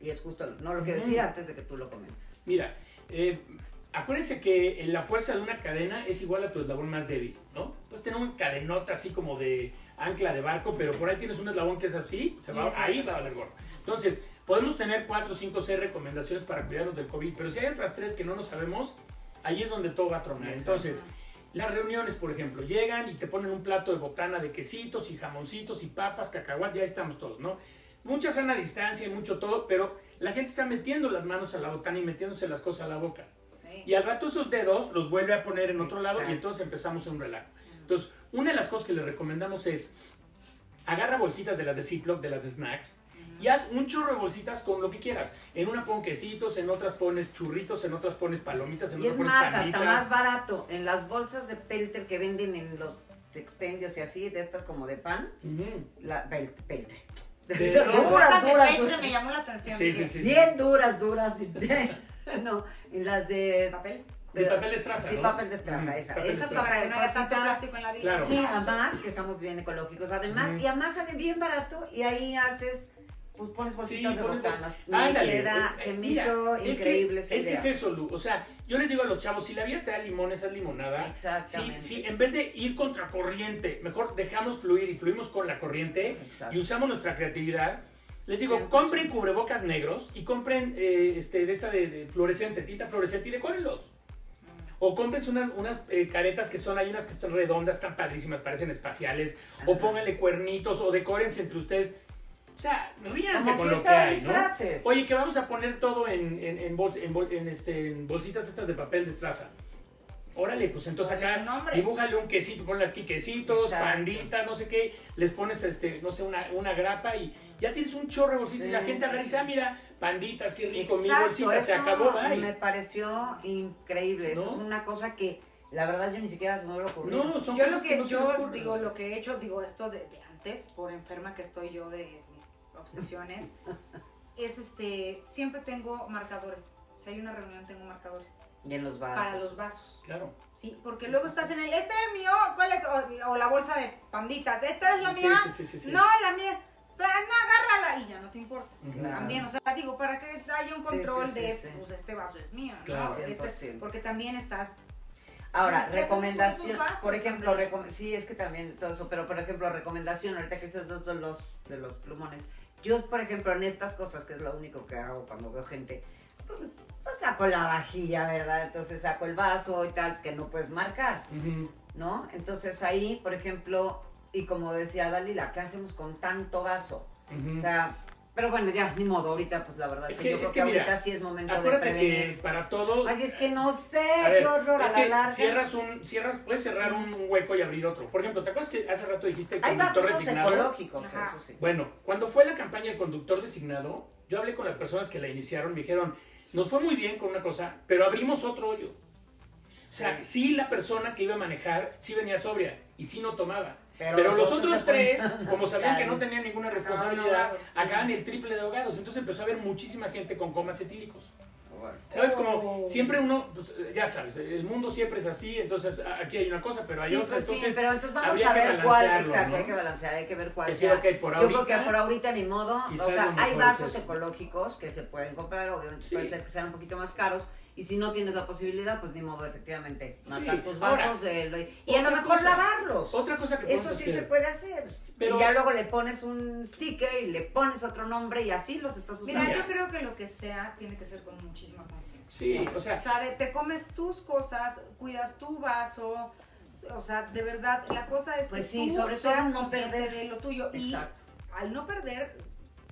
y es justo, no lo quiero Ujú. decir antes de que tú lo comentes. Mira, eh, acuérdense que la fuerza de una cadena es igual a tu eslabón más débil, ¿no? Puedes tener una cadenota así como de ancla de barco, pero por ahí tienes un eslabón que es así, se va, ahí va a valer gorro. Entonces, podemos tener 4, 5, 6 recomendaciones para cuidarnos del COVID, pero si hay otras tres que no nos sabemos, ahí es donde todo va a tronar. Exacto. Las reuniones, por ejemplo, llegan y te ponen un plato de botana de quesitos y jamoncitos y papas, cacahuat, ya estamos todos, ¿no? Mucha sana distancia y mucho todo, pero la gente está metiendo las manos a la botana y metiéndose las cosas a la boca. Sí. Y al rato esos dedos los vuelve a poner en otro lado y entonces empezamos un relajo. Entonces, una de las cosas que le recomendamos es, agarra bolsitas de las de Ziploc, de las de snacks, y haz un chorro de bolsitas con lo que quieras. En una pon quesitos, en otras pones churritos, en otras pones palomitas, en Y es otras pones más, hasta más barato. En las bolsas de pelter que venden en los expendios y así, de estas como de pan, Ujú. la pel- pelter. De- duras, bolsas de duras, duras. me llamó la atención. Sí, sí, sí. Bien duras, duras. no, en las de... ¿Papel? De papel de estraza, Sí, ¿no? papel de estraza, esa. Esa estraza. Para que no haya tanto plástico en la vida. Claro. Sí, además que estamos bien ecológicos. Además, Ujú. y además sale bien barato y ahí haces, pues pones bolsitas de pones botanas. Ándale. queda, Eh, se me mira, hizo es que- increíble Es que es eso, Lu. O sea, yo les digo a los chavos, si la vida te da limón, esa es limonada. Exactamente. si en vez de ir contra corriente, mejor dejamos fluir y fluimos con la corriente Exacto. y usamos nuestra creatividad. Les digo, 100%. compren cubrebocas negros y compren eh, este, de esta de, de fluorescente, tinta fluorescente y decórenlos. O compren unas, unas eh, caretas que son, hay unas que están redondas, están padrísimas, parecen espaciales. O pónganle cuernitos o decórense entre ustedes. O sea, ríanse Como con lo que. Oye, que vamos a poner todo en, en, en, bols- en bol- en, este, bolsitas estas de papel de estraza. Órale, pues entonces acá dibújale un quesito, ponle aquí quesitos, Exacto. panditas, no sé qué, les pones este, no sé, una, una grapa y ya tienes un chorro de bolsitas y la gente sí, y sí. dice, ah, mira, panditas, qué rico, mi bolsita se eso acabó, bye. me pareció increíble. Eso ¿No? es una cosa que, la verdad, yo ni siquiera se me hubiera ocurrido. No, son Yo cosas lo que que no se yo digo, lo que he hecho, digo esto de, de antes, por enferma que estoy yo de obsesiones, es este, siempre tengo marcadores. Si hay una reunión tengo marcadores Y en los vasos. para los vasos. Claro. Sí, porque luego estás en el, este es mío, ¿cuál es? O, o la bolsa de panditas, esta es la Sí, mía. sí, sí, sí, sí. No, la mía. Pues, no, agárrala y ya no te importa. Claro. También, o sea, digo, para que haya un control sí, sí, de, sí. pues este vaso es mío, ¿no? Este- 100%. porque también estás Ahora, ¿Qué hacemos con recomendación, por ejemplo, recom- sí, es que también todo eso, pero por ejemplo, recomendación, ahorita que estos dos de los, de los plumones, yo, por ejemplo, en estas cosas, que es lo único que hago cuando veo gente, pues, pues saco la vajilla, ¿verdad? Entonces saco el vaso y tal, que no puedes marcar. ¿no? Entonces ahí, por ejemplo, y como decía Dalila, ¿qué hacemos con tanto vaso? O sea, pero bueno, ya, ni modo, ahorita, pues la verdad, Es sí, que- yo creo es que, que mira, ahorita sí es momento de prevenir. que para todo... Ay, es que no sé, ver, qué horror, es a la que larga. cierras un, cierras, puedes cerrar Sí. un hueco y abrir otro. Por ejemplo, ¿te acuerdas que hace rato dijiste el Hay conductor vasos designado? ecológicos, Ajá. eso sí. Bueno, cuando fue la campaña del conductor designado, yo hablé con las personas que la iniciaron, me dijeron, nos fue muy bien con una cosa, pero abrimos otro hoyo. O sea, Sí. sí la persona que iba a manejar, sí venía sobria y sí no tomaba. Pero Pero, los los otros tres, como sabían que no tenían ninguna responsabilidad, sí. acaban el triple de ahogados. Entonces empezó a haber muchísima gente con comas etílicos. ¿Sabes? Como siempre uno, pues, ya sabes, el mundo siempre es así, entonces aquí hay una cosa, pero hay Sí, otra, pues sí, entonces pero entonces vamos a ver cuál, exacto, ¿no? hay que balancear, hay que ver cuál Que sí, sea. ok, por Yo creo que ahorita, por ahorita ni modo, o sea, hay vasos ecológicos que se pueden comprar, obviamente Sí. puede ser que sean un poquito más caros, y si no tienes la posibilidad, pues ni modo, efectivamente, matar Sí. tus Ahora, vasos de, lo- y a lo mejor cosa, lavarlos. Otra cosa que Eso sí se puede hacer. Pero- y ya luego le pones un sticker y le pones otro nombre y así los estás usando. Mira, yo creo que lo que sea tiene que ser con muchísima conciencia. Sí, o sea, O sea, de- te comes tus cosas, cuidas tu vaso. O sea, de verdad, la cosa es Pues que sí, tú sobre todo no consciente perder. de lo tuyo. Exacto. Y al no perder,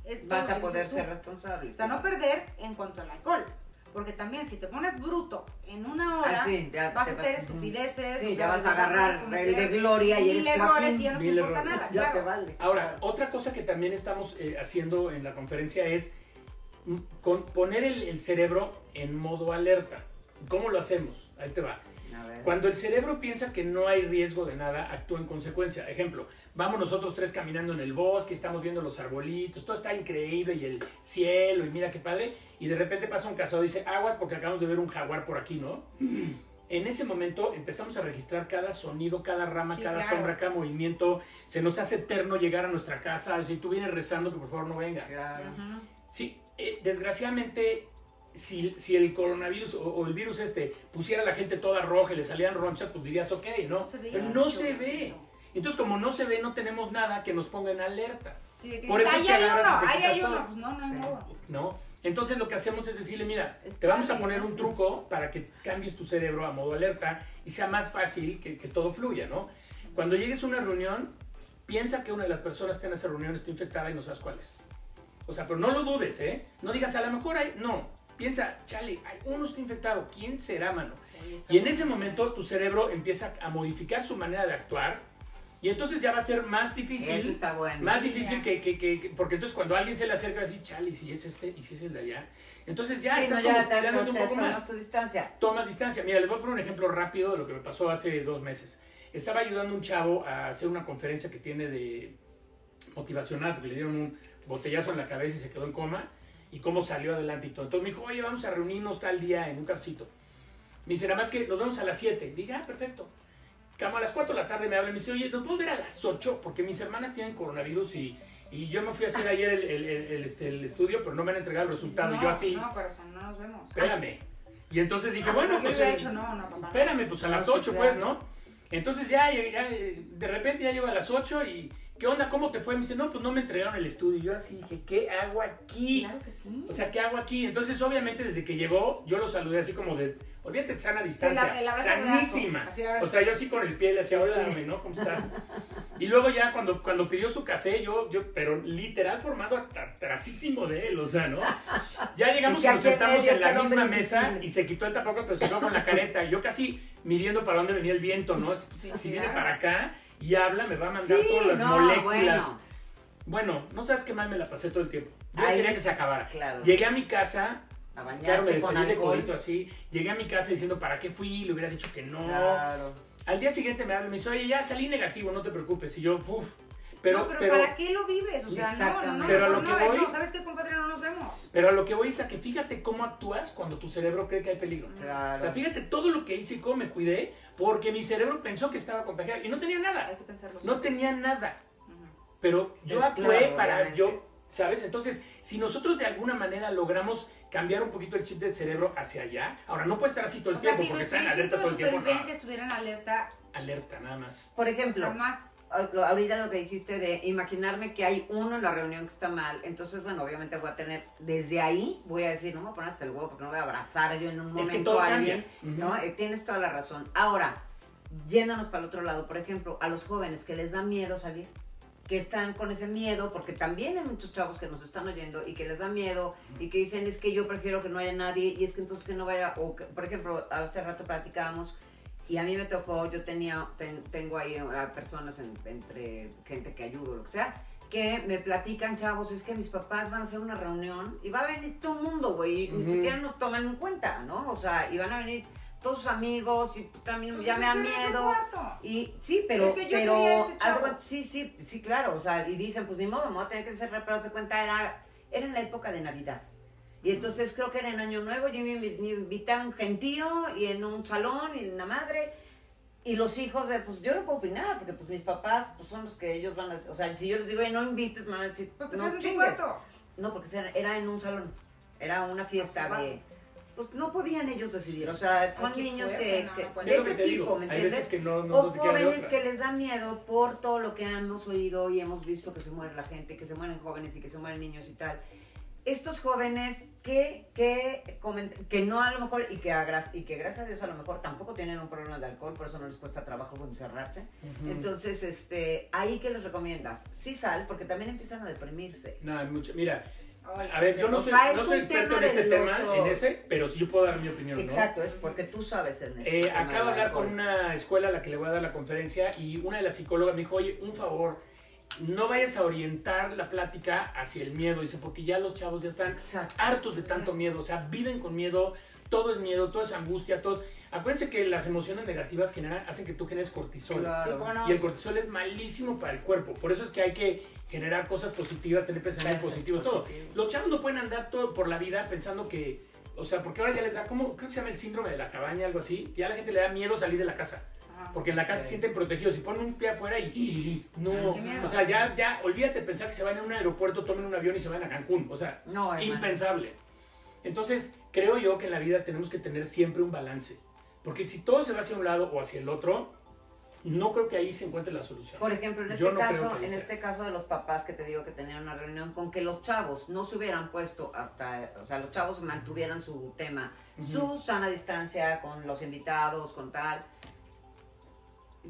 es Vas a poder ser responsable. O sea, no perder en cuanto al alcohol. Porque también si te pones bruto en una hora, Ah, sí, ya vas te a vas- hacer estupideces. Sí, o ya sea, vas a agarrar cometer el de gloria y eres errores y ya no te importa errores. nada. Ya claro. te vale. Ahora, otra cosa que también estamos eh, haciendo en la conferencia es mm, con- poner el, el cerebro en modo alerta. ¿Cómo lo hacemos? Ahí te va. Cuando el cerebro piensa que no hay riesgo de nada, actúa en consecuencia. Ejemplo, vamos nosotros tres caminando en el bosque, estamos viendo los arbolitos, todo está increíble y el cielo y mira qué padre, y de repente pasa un cazador y dice, aguas porque acabamos de ver un jaguar por aquí, ¿no? En ese momento empezamos a registrar cada sonido, cada rama, Sí, cada claro. sombra, cada movimiento. Se nos hace eterno llegar a nuestra casa. Si tú vienes rezando, que por favor no venga. Claro. Sí, eh, desgraciadamente, si, si el coronavirus o, o el virus este pusiera a la gente toda roja y le salían ronchas, pues dirías, ok, ¿no? No se Pero no mucho, se ¿no? ve. Entonces, como no se ve, no tenemos nada que nos ponga en alerta, Sí, que Por eso es ahí que hay uno, ahí hay uno. Pues no, no hay Sí. modo. ¿no? Entonces, lo que hacemos es decirle, mira, Es te vamos a poner un truco para que cambies tu cerebro a modo alerta y sea más fácil que, que todo fluya, ¿no? Cuando llegues a una reunión, piensa que una de las personas que en esa reunión está infectada y no sabes cuál es. O sea, pero no lo dudes, ¿eh? No digas, a lo mejor hay... No, piensa, chale, uno está infectado, ¿quién será, mano? Y en ese momento tu cerebro empieza a modificar su manera de actuar y entonces ya va a ser más difícil. Eso está bueno. Más difícil que, que- que- que- Porque entonces cuando alguien se le acerca, va a decir, chale, si es este y si es el de allá. Entonces ya Sí, estás no, ya te, un poco tomas más. tu distancia. Tomas distancia. Mira, les voy a poner un ejemplo rápido de lo que me pasó hace dos meses. Estaba ayudando a un chavo a hacer una conferencia que tiene de motivacional, porque le dieron un botellazo en la cabeza y se quedó en coma, y cómo salió adelante y todo. Entonces me dijo, oye, vamos a reunirnos tal día en un cafecito. Me dice, nada más que nos vemos a las 7. Dije, ah, perfecto. Como a las 4 de la tarde me habla y me dice, oye, ¿nos podemos ver a las 8? Porque mis hermanas tienen coronavirus y, y yo me fui a hacer ayer el, el- el- este, el estudio, pero no me han entregado el resultado. no, y yo así, No, corazón, no nos vemos. espérame. Y entonces dije, Ah, bueno, pues... hubiera eh, hecho, no, no, papá. no. Espérame, pues a No, las sí, 8, claro. pues, ¿no? Entonces ya, ya, eh, de repente ya llego a las 8 y, ¿qué onda? ¿Cómo te fue? Me dice, no, pues no me entregaron el estudio. Y yo así dije, ¿qué hago aquí? Claro que sí. O sea, ¿qué hago aquí? Entonces, obviamente, desde que llegó, yo lo saludé así como de, olvídate, sana distancia, Sí, la- sanísima. Así. O sea, yo así con el pie le hacía, hola, dame, ¿no? ¿Cómo estás? Y luego ya cuando, cuando pidió su café, yo, yo, pero literal formado atrasísimo de él, o sea, ¿no? Ya llegamos y nos sentamos en la misma mesa invisible. y se quitó el tapabocas, pero se quedó con la careta. Y yo casi midiendo para dónde venía el viento, ¿no? Si, Sí, si sí, viene para acá y habla, me va a mandar Sí, todas las no, moléculas. bueno. Bueno. no sabes qué mal me la pasé todo el tiempo. Yo quería que se acabara. Claro. Llegué a mi casa, A claro, me bañarte con de así. Llegué a mi casa diciendo, ¿para qué fui? Le hubiera dicho que no. Claro. Al día siguiente me habla y me dice, oye, ya salí negativo, no te preocupes. Y yo, uff. Pero, no, pero, pero, ¿para qué lo vives? O sea, no, no, no. Pero a lo no, que voy- no, ¿sabes qué, compadre? No nos vemos. pero a lo que voy es a que fíjate cómo actúas cuando tu cerebro cree que hay peligro. O Claro. sea, fíjate todo lo que hice y cómo me cuidé, porque mi cerebro pensó que estaba contagiado y no tenía Hay nada. que pensarlo. No tenía nada. Pero yo actué claro, para obviamente. yo, ¿sabes? Entonces, si nosotros de alguna manera logramos cambiar un poquito el chip del cerebro hacia allá, ahora no puede estar así todo el O sea, tiempo si porque nuestro está en alerta todo el tiempo. supervivencia no. estuviera en alerta, Alerta, nada más. Por o ejemplo, sea, más ahorita lo que dijiste de imaginarme que hay uno en la reunión que está mal, entonces bueno, obviamente voy a tener, desde ahí voy a decir, no me voy a poner hasta el huevo porque no voy a abrazar yo en un Es momento que todo a alguien. ¿no? Eh, tienes toda la razón. Ahora, yéndonos para el otro lado, por ejemplo, a los jóvenes que les da miedo salir, que están con ese miedo, porque también hay muchos chavos que nos están oyendo y que les da miedo y que dicen es que yo prefiero que no haya nadie y es que entonces que no vaya, o que, por ejemplo, hace rato platicábamos y a mí me tocó, yo tenía, ten- tengo ahí a personas en- entre gente que ayudo, lo que sea, que me platican, chavos, es que mis papás van a hacer una reunión y va a venir todo el mundo, güey, y ni siquiera nos toman en cuenta, ¿no? O sea, y van a venir todos sus amigos y también pues, ya me da miedo. Y sí, pero, Es que yo pero sí, sí, sí, claro, o sea, y dicen, pues ni modo, me voy a tener que cerrar, pero haz de cuenta era, era en la época de Navidad. Y entonces creo que era en Año Nuevo, yo me invi- me invité a un gentío y en un salón y una madre. Y los hijos de, pues yo no puedo opinar, porque pues mis papás pues, son los que ellos van a, o sea, si yo les digo, "Ey, no invites, me van a decir, Pues no en chingues. No, porque era, en un salón, era una fiesta de, pues no podían ellos decidir, o sea, son niños que, puede de ese tipo. ¿me entiendes? o jóvenes que les da miedo por todo lo que hemos oído y hemos visto que se muere la gente, que se mueren jóvenes y que se mueren niños y tal. Estos jóvenes que, que, coment- que no a lo mejor, y que, a y que gracias a Dios a lo mejor tampoco tienen un problema de alcohol, por eso no les cuesta trabajo encerrarse. Entonces, este, ahí que les recomiendas, sí sal, porque también empiezan a deprimirse. Nada, mucho. Mira, Ay, a ver, yo no O soy, sea, no soy un experto tema en este tema, otro. en ese, pero sí yo puedo dar mi opinión, ¿no? Exacto, es porque tú sabes en este Eh, acabo de hablar con una escuela a la que le voy a dar la conferencia y una de las psicólogas me dijo, oye, un favor, no vayas a orientar la plática hacia el miedo, dice, porque ya los chavos ya están Exacto. hartos de tanto miedo, o sea, viven con miedo, todo es miedo, todo es angustia, todo es... Acuérdense que las emociones negativas generan, hacen que tú generes cortisol. Claro. Sí, cómo no. Y el cortisol es malísimo para el cuerpo. Por eso es que hay que generar cosas positivas, tener pensamientos positivos, todo. Los chavos no pueden andar todo por la vida pensando que, o sea, porque ahora ya les da, como creo que se llama el síndrome de la cabaña, algo así, ya a la gente le da miedo salir de la casa. Ajá. Porque en la casa se sienten protegidos. Si ponen un pie afuera y, no, o sea, ya, ya, olvídate de pensar que se van a un aeropuerto, tomen un avión y se van a Cancún. O sea, No, impensable. Entonces, creo yo que en la vida tenemos que tener siempre un balance. Porque si todo se va hacia un lado o hacia el otro, no creo que ahí se encuentre la solución. Por ejemplo, en este no caso, en sea. este caso de los papás que te digo que tenían una reunión con que los chavos no se hubieran puesto hasta, o sea, los chavos mantuvieran su tema, Ujú. su sana distancia con los invitados, con tal.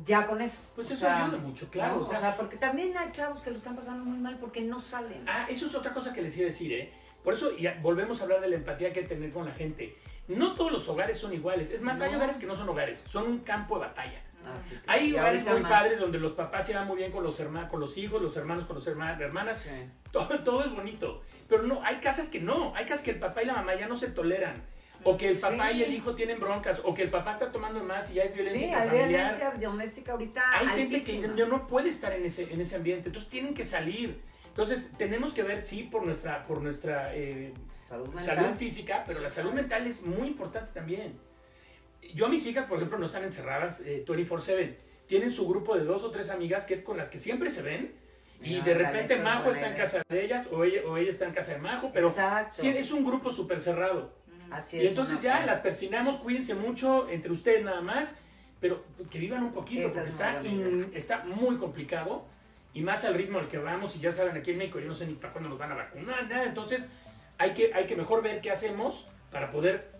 Ya con eso. Pues eso sea, ayuda mucho, claro. ¿no? o sea, o sea, porque también hay chavos que lo están pasando muy mal porque no salen. Ah, eso es otra cosa que les iba a decir, ¿eh? Por eso ya volvemos a hablar de la empatía que hay que tener con la gente. No todos los hogares son iguales. Es más, hay No. hogares que no son hogares, son un campo de batalla. Ah, sí, claro. Hay Y hogares muy más. padres donde los papás se van muy bien con los, herma- con los hijos, los hermanos con las hermanas. Sí. Todo, todo es bonito. Pero no, hay casas que no. Hay casas que el papá y la mamá ya no se toleran. O que el papá Sí. y el hijo tienen broncas. O que el papá está tomando más y ya hay violencia Sí, hay intrafamiliar. violencia doméstica ahorita Hay gente que no puede estar en ese, en ese ambiente. Entonces tienen que salir. Entonces tenemos que ver, sí, por nuestra, por nuestra eh, Salud física, pero la salud mental es muy importante también. Yo a mis hijas, por ejemplo, no están encerradas eh, 24/7. Tienen su grupo de dos o tres amigas que es con las que siempre se ven. Y Mira, de repente Majo está en casa de ellas o ella, o ella está en casa de Majo, pero sí, es un grupo súper cerrado. Así Y es, entonces una ya las persinamos, cuídense mucho entre ustedes nada más, pero que vivan un poquito, Esa porque es está, in- está muy complicado y más al ritmo al que vamos. Y ya saben, aquí en México yo no sé ni para cuándo nos van a vacunar, nada. Entonces hay que, hay que mejor ver qué hacemos para poder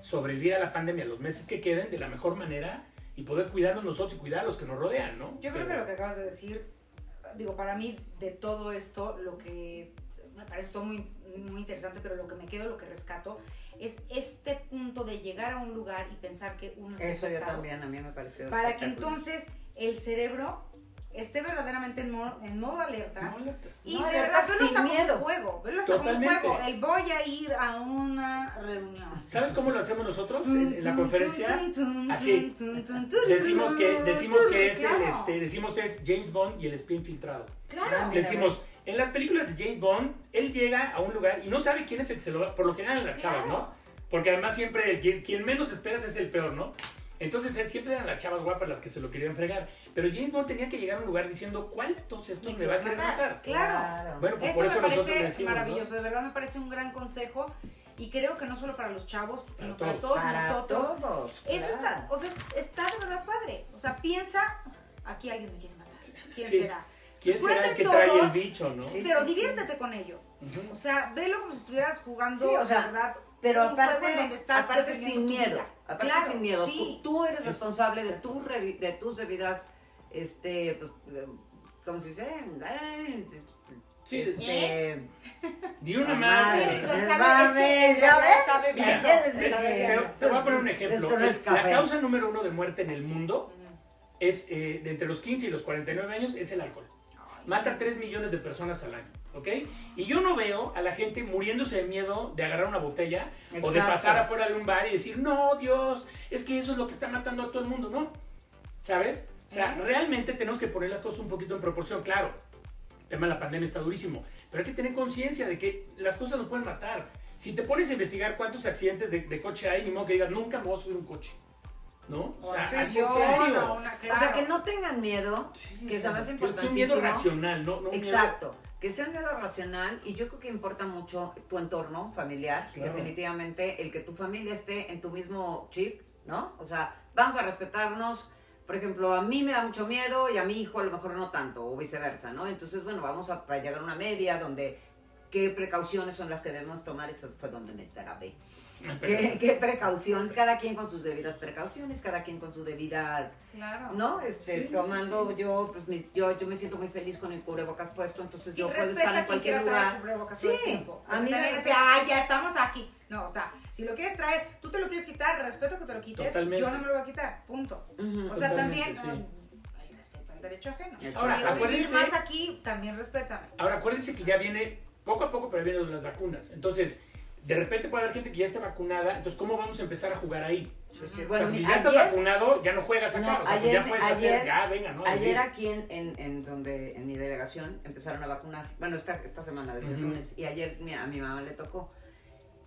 sobrevivir a la pandemia los meses que queden de la mejor manera y poder cuidarnos nosotros y cuidar a los que nos rodean, ¿no? Yo creo Pero- que lo que acabas de decir, digo, para mí de todo esto, lo que me parece todo muy, muy interesante, pero lo que me quedo, lo que rescato, es este punto de llegar a un lugar y pensar que uno está Eso yo también, a mí me pareció Para que entonces el cerebro esté verdaderamente en modo, en modo alerta. No, alerta. Y No, de alerta verdad, verlo sin hasta como miedo. un juego. Verlo hasta como un juego. El voy a ir a una reunión. ¿Sabes cómo lo hacemos nosotros en, en la conferencia? Así. Decimos que, decimos que es el, este, decimos es James Bond y el espía infiltrado. Claro. Mira, Decimos, en las películas de James Bond, él llega a un lugar y no sabe quién es el que se lo va, por lo general en las chavas. ¿no? Porque además siempre el, quien, quien menos esperas es el peor, ¿no? Entonces él siempre eran las chavas guapas las que se lo querían fregar. Pero James Bond tenía que llegar a un lugar diciendo, ¿cuál de todos estos me va a querer matar? Claro. Bueno, pues Eso por me eso le parece decimos, ¿no? maravilloso, de verdad me parece un gran consejo y creo que no solo para los chavos, sino para, todos. todos Para nosotros. todos. Eso claro. está, o sea, está de verdad padre. O sea, piensa, aquí alguien me quiere matar. ¿Quién Sí. será? ¿Quién será el Cuenten que trae el bicho, no? Sí. Pero diviértete con ello. O sea, velo como si estuvieras jugando, Sí, o sea, verdad, Pero aparte, donde estás aparte sin tu miedo, vida. aparte Claro, sin miedo, sí. tú, tú eres Es- responsable de tus, revi- de tus bebidas, este, pues, eh, ¿cómo se dice? Sí, este, di una madre. te, voy a poner un ejemplo. no es Es- la causa número uno de muerte en el mundo es eh, de entre los 15 y los 49 años es el alcohol. Mata a 3 millones de personas al año, ¿ok? Y yo no veo a la gente muriéndose de miedo de agarrar una botella o de pasar afuera de un bar y decir, no, Dios, es que eso es lo que está matando a todo el mundo, ¿no? ¿Sabes? O sea, realmente tenemos que poner las cosas un poquito en proporción, claro. El tema de la pandemia está durísimo, pero hay que tener conciencia de que las cosas nos pueden matar. si te pones a investigar cuántos accidentes de, de coche hay, ni modo que digas, nunca me voy a subir un coche. ¿No? O sea, sea, algo yo, serio. no, una- O sea, que no tengan miedo, Sí, que o sea, se me hace que importantísimo. Es un miedo racional, ¿no? no un miedo- Exacto, que sea un miedo racional y yo creo que importa mucho tu entorno familiar, Claro. definitivamente el que tu familia esté en tu mismo chip, ¿no? O sea, vamos a respetarnos, por ejemplo, a mí me da mucho miedo y a mi hijo a lo mejor no tanto, o viceversa, ¿no? Entonces, bueno, vamos a, a llegar a una media donde qué precauciones son las que debemos tomar, eso fue donde me trabé. ¿Qué, qué precauciones? Cada quien con sus debidas precauciones, cada quien con sus debidas Claro. ¿no? Este, Sí, tomando sí. yo, pues mi- yo, yo me siento muy feliz con el cubrebocas puesto, entonces yo puedo estar a en cualquier lugar. cubrebocas Sí, todo el tiempo. a mí también me- de, ay, ya estamos aquí. No, o sea, si lo quieres traer, tú te lo quieres quitar, respeto que te lo quites, Totalmente. yo no me lo voy a quitar, punto. O sea, Totalmente, también hay respeto al derecho ajeno. Ahora, vivir acuérdense- más aquí, también respétame. Ahora, acuérdense que ya viene, poco a poco, pero vienen las vacunas. Entonces, de repente puede haber gente que ya esté vacunada. Entonces, ¿cómo vamos a empezar a jugar ahí? Sí, sí. o Bueno, sea, mi- si ya estás vacunado, ya no juegas acá. No, o sea, pues ayer ya puedes ayer- hacer, ya, venga, ¿no? ayer aquí en, en, en donde, en mi delegación, empezaron a vacunar, bueno, esta, esta semana, desde el lunes, y ayer mi- a mi mamá le tocó.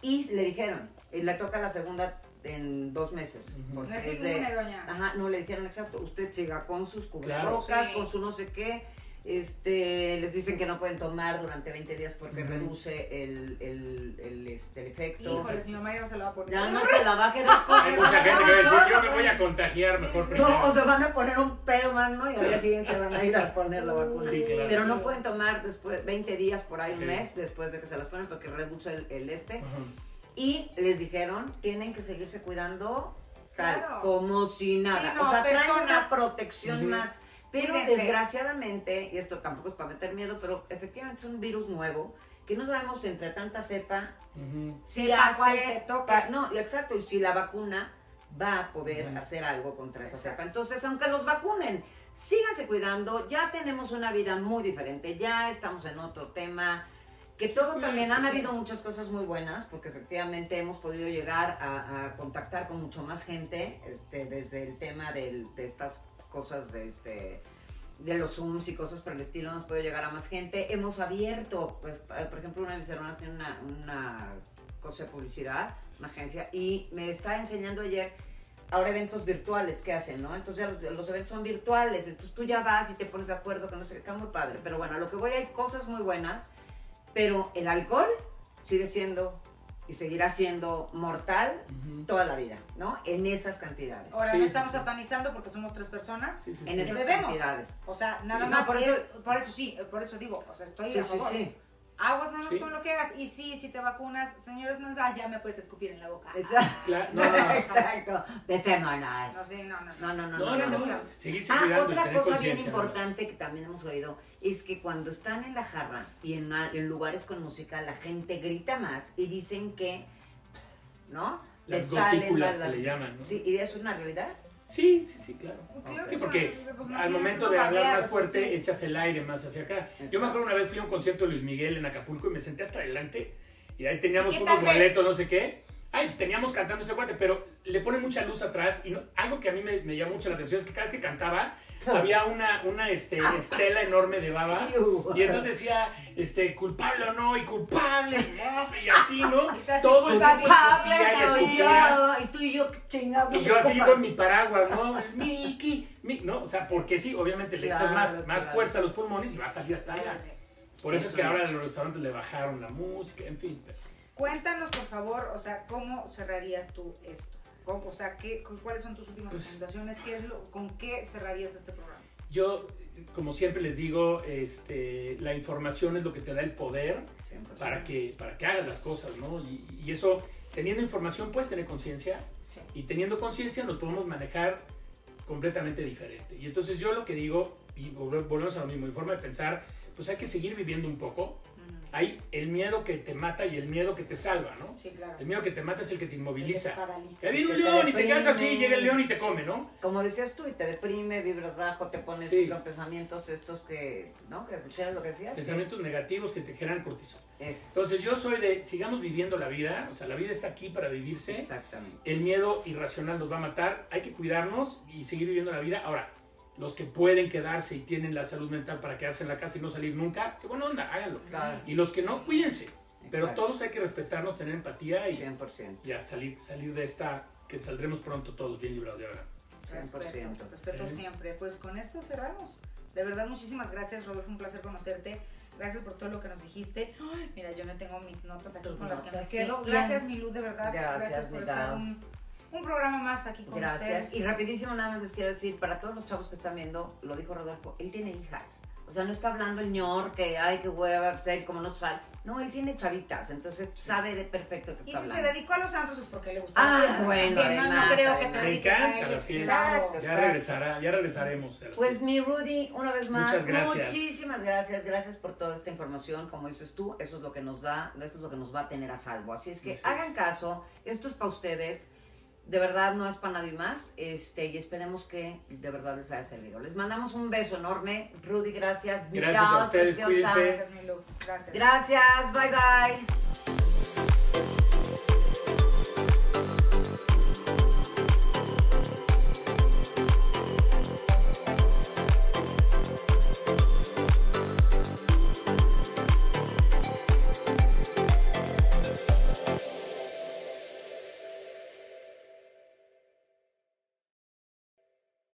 Y le dijeron, y le toca la segunda en dos meses. No es es de- doña. Ajá, no, le dijeron exacto, usted siga con sus cubrebocas, Sí. con su no sé qué. Este, les dicen que no pueden tomar durante 20 días porque reduce el, el, el, este, el efecto. Híjoles, mi mamá ya no se lo va a poner. Ya no se la va a querer Hay mucha gente que va a decir, yo me voy a contagiar mejor primero. No, o se van a poner un pedo más, ¿no? Y al día siguiente se van a ir a poner la vacuna. Sí, claro. Pero no pueden tomar después 20 días por ahí, un mes después de que se las ponen porque reduce el, el este. Ajá. Y les dijeron, tienen que seguirse cuidando tal, Claro. como si nada. Sí, no, o sea, traen personas- una protección Ujú. más. Pero desgraciadamente, y esto tampoco es para meter miedo, pero efectivamente es un virus nuevo que no sabemos si entre tanta cepa si cuál hace te pa- no exacto y si la vacuna va a poder hacer algo contra esa cepa. Entonces aunque los vacunen síganse cuidando ya tenemos una vida muy diferente ya estamos en otro tema que todo sí, también sí, han sí. habido muchas cosas muy buenas porque efectivamente hemos podido llegar a, a contactar con mucho más gente este, desde el tema del- de estas cosas de este de los Zooms y cosas por el estilo, hemos podido llegar a más gente. Hemos abierto, pues, por ejemplo, una de mis hermanas tiene una, una cosa de publicidad, una agencia, y me está enseñando ayer ahora eventos virtuales que hacen, ¿no? Entonces ya los eventos son virtuales, entonces tú ya vas y te pones de acuerdo, que no sé, qué, está muy padre. Pero bueno, a lo que voy hay cosas muy buenas, pero el alcohol sigue siendo y seguirá siendo mortal toda la vida, ¿no? En esas cantidades. Ahora Sí, no sí, estamos sí. satanizando porque somos tres personas. Sí, sí, sí. en esas debemos. cantidades. O sea, nada Sí, más no, por es, eso- por eso sí, por eso digo, o sea, estoy Sí, a sí, favor. sí. Aguas nada más Sí. con lo que hagas. Y sí, si te vacunas, señores, no es, ah, ya me puedes escupir en la boca. Exacto. Claro, no, no, no. Exacto. Besémonos. No, sí, no, no. No, no, no. No, no, no, no. Seguirse Ah, cuidando otra cosa bien importante que también hemos oído es que cuando están en la jarra y en, lugares con música, la gente grita más y dicen que, ¿no? Las gotículas que las- le llaman, ¿no? Sí, ¿y eso es una realidad? Sí, sí, sí, claro. Claro, Sí, porque al momento de hablar más fuerte, pues, sí. echas el aire más hacia acá. Yo me acuerdo una vez fui a un concierto de Luis Miguel en Acapulco y me senté hasta adelante y ahí teníamos ¿Y qué unos boletos, no sé qué. Ay, pues teníamos cantando ese cuate, pero le pone mucha luz atrás y no- algo que a mí me, me llamó mucho la atención es que cada vez que cantaba había una, una este, estela enorme de baba y entonces decía, este, culpable o no, y culpable, y así, ¿no? Todo el culpable, y yo, y tú y yo chingados. Y yo así con mi paraguas, ¿no? Miki, mi- ¿no? O sea, porque sí, obviamente le echas Claro, más, más claro. fuerza a los pulmones y va a salir hasta allá. Por eso es Eso que es. ahora en los restaurantes le bajaron la música, en fin. Cuéntanos, por favor, o sea, ¿cómo cerrarías tú esto? ¿Cómo- o sea, ¿qué, cu- ¿cuáles son tus últimas Pues- recomendaciones? ¿Qué es lo, ¿Con qué cerrarías este programa? Yo, como siempre les digo, este, la información es lo que te da el poder para que, para que hagas las cosas, ¿no? Y, y eso, teniendo información, puedes tener conciencia Sí. y teniendo conciencia nos podemos manejar completamente diferente. Y entonces yo lo que digo, y volve- volvemos a lo mismo, mi forma de pensar, pues hay que seguir viviendo un poco. Hay el miedo que te mata y el miedo que te salva, ¿no? Sí, claro. El miedo que te mata es el que te inmoviliza. Te viene un león y te quedas así, llega el león y te come, ¿no? Como decías tú, y te deprime, vibras bajo, te pones Sí. los pensamientos estos que, ¿no? Que ¿sabes lo que decías? Pensamientos negativos que te generan cortisol. Es, Entonces yo soy de, sigamos viviendo la vida, o sea, la vida está aquí para vivirse. exactamente. El miedo irracional nos va a matar, hay que cuidarnos y seguir viviendo la vida. Ahora, los que pueden quedarse y tienen la salud mental para quedarse en la casa y no salir nunca, qué buena onda, háganlo. Claro. Y los que no, cuídense. Pero Exacto. todos hay que respetarnos, tener empatía y 100%. ya salir, salir de esta, que saldremos pronto todos bien librados de ahora. 100%. Respeto, respeto Eh. siempre. Pues con esto cerramos. De verdad, muchísimas gracias, Rodolfo. Un placer conocerte. Gracias por todo lo que nos dijiste. Ay, mira, yo me tengo mis notas aquí Tus con las que me quedo. sí. Gracias, Milú, de verdad. Gracias, por mi estar un, un programa más aquí con Gracias. ustedes. Y rapidísimo nada más les quiero decir, para todos los chavos que están viendo, lo dijo Rodolfo, él tiene hijas. O sea, no está hablando el ñor que, ay, qué hueva, pues, él como no sale. No, él tiene chavitas, entonces sabe de perfecto que Y está si se hablando. dedicó a los santos es porque le gustó. Ah, bueno, También, no, no además, creo que te además. Me dediques a encanta la fiesta. Exacto. Ya regresará, ya regresaremos. Pues mi Rudy, una vez más, Muchas gracias. muchísimas gracias, gracias por toda esta información, como dices tú, eso es lo que nos da, eso es lo que nos va a tener a salvo. Así es que Así es. hagan caso, esto es para ustedes, de verdad no es para nadie más, este, y esperemos que de verdad les haya servido. Les mandamos un beso enorme, Rudy, gracias, Gracias a Vidal, ustedes, preciosa. cuídense. Gracias. Gracias, bye bye.